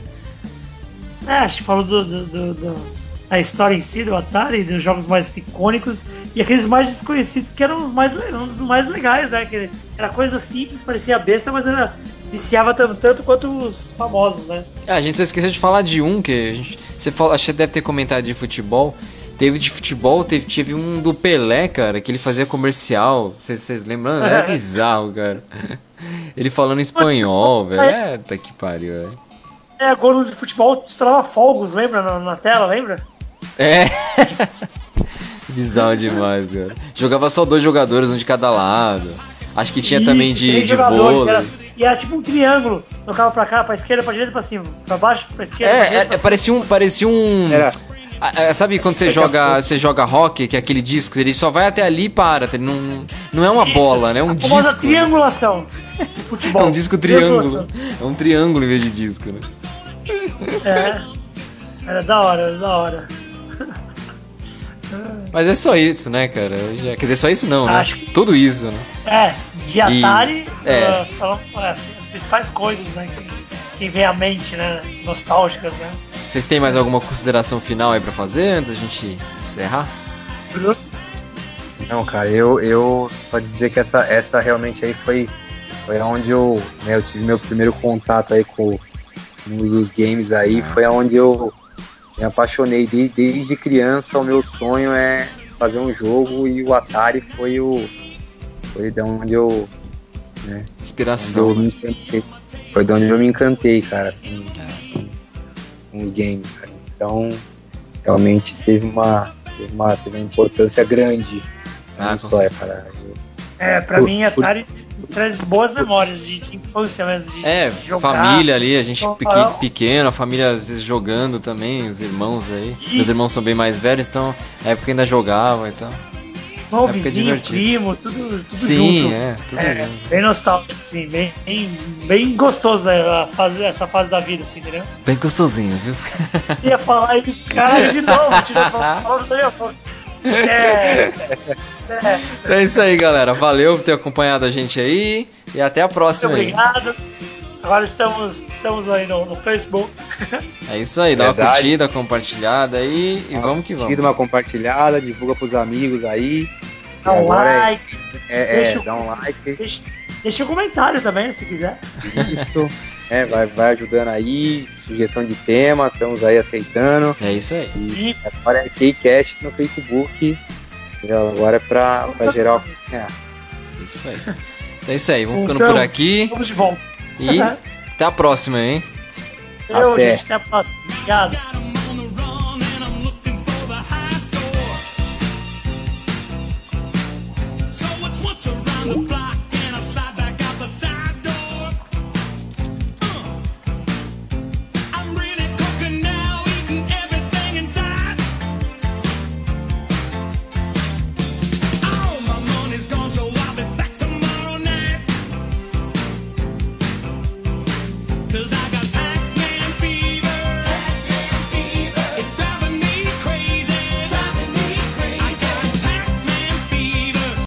É, a gente falou do, do, do- do- da história em si do Atari, dos jogos mais icônicos e aqueles mais desconhecidos que eram os mais, um dos mais legais, né? Que era coisa simples, parecia besta, mas era viciava tanto, quanto os famosos, né? Ah, a gente só esqueceu de falar de um que a gente, você fala, que você deve ter comentado de futebol. Teve de futebol, teve, teve um do Pelé, cara, que ele fazia comercial. Vocês, lembram? É bizarro, cara. Ele falando espanhol, velho. É, tá que pariu, velho. É, gol de futebol estralava fogos, lembra? Na, na tela, lembra? É. Bizarro demais, cara. Jogava só dois jogadores, um de cada lado. Acho que tinha também Isso, de, três de jogadores, vôlei. E era tipo um triângulo. Tocava pra cá, pra esquerda, pra direita, pra cima. Pra baixo, pra esquerda, pra É, direita, é, pra parecia um. Parecia um. Era, Ah, ah, Sabe quando você a joga, você joga hockey, que é aquele disco, ele só vai até ali e para, tá? ele não, não é uma Isso, bola, né? É um a famosa disco. triangulação de É futebol. um disco triângulo. É um triângulo em vez de disco, né? É. Era da hora, era da hora. Mas é só isso, né, cara? Quer dizer, só isso não, né? Acho que- Tudo isso, né? É, de E- Atari, é. ah, falando, assim, as principais coisas, né? Que, que vem à mente, né? Nostálgicas, né? Vocês têm mais alguma consideração final aí pra fazer antes da gente encerrar? Bruno? Não, cara, eu, eu só dizer que essa, essa realmente aí foi, foi onde eu, né, eu tive meu primeiro contato aí com um dos games aí, foi onde eu me apaixonei desde, desde criança, o meu sonho é fazer um jogo e o Atari foi o foi de onde eu, onde Inspiração, eu me né? encantei. Foi de onde eu me encantei, cara, com, com- com os games, cara. Então, realmente teve uma, teve uma, teve uma importância grande na Ah, história, cara. Eu- É, pra Por- mim, Atari traz boas memórias de, de infância mesmo. De, É, de jogar. família ali, a gente Então, pequ- ah, pequeno, a família às vezes jogando também, os irmãos aí. Isso. Meus irmãos são bem mais velhos, então na época ainda jogavam então. Irmão, vizinho, primo, tudo, tudo Sim, junto. é, tudo É, junto. bem nostálgico, assim, bem, bem, bem gostoso né, a fase, essa fase da vida, assim, entendeu? Bem gostosinho, viu? Ia falar isso, cara, de novo, tirou falando da minha boca. É, é, É isso aí, galera. Valeu por ter acompanhado a gente aí. E até a muito próxima aí. Agora estamos, estamos aí no, no Facebook. É isso aí, dá uma Verdade. curtida, compartilhada aí e vamos que vamos. uma compartilhada, divulga pros amigos aí. Dá um é- like, É, é, Deixa o- dá um like. deixa, deixa um comentário também, se quiser. Isso. É, vai, vai ajudando aí, sugestão de tema, estamos aí aceitando. É isso aí. E Agora é Kcast no Facebook. Agora é pra, pra geral. É, Isso aí. É isso aí, vamos ficando Então, por aqui vamos de volta. E até a próxima, hein? Valeu, até. gente. Até a próxima. Obrigado.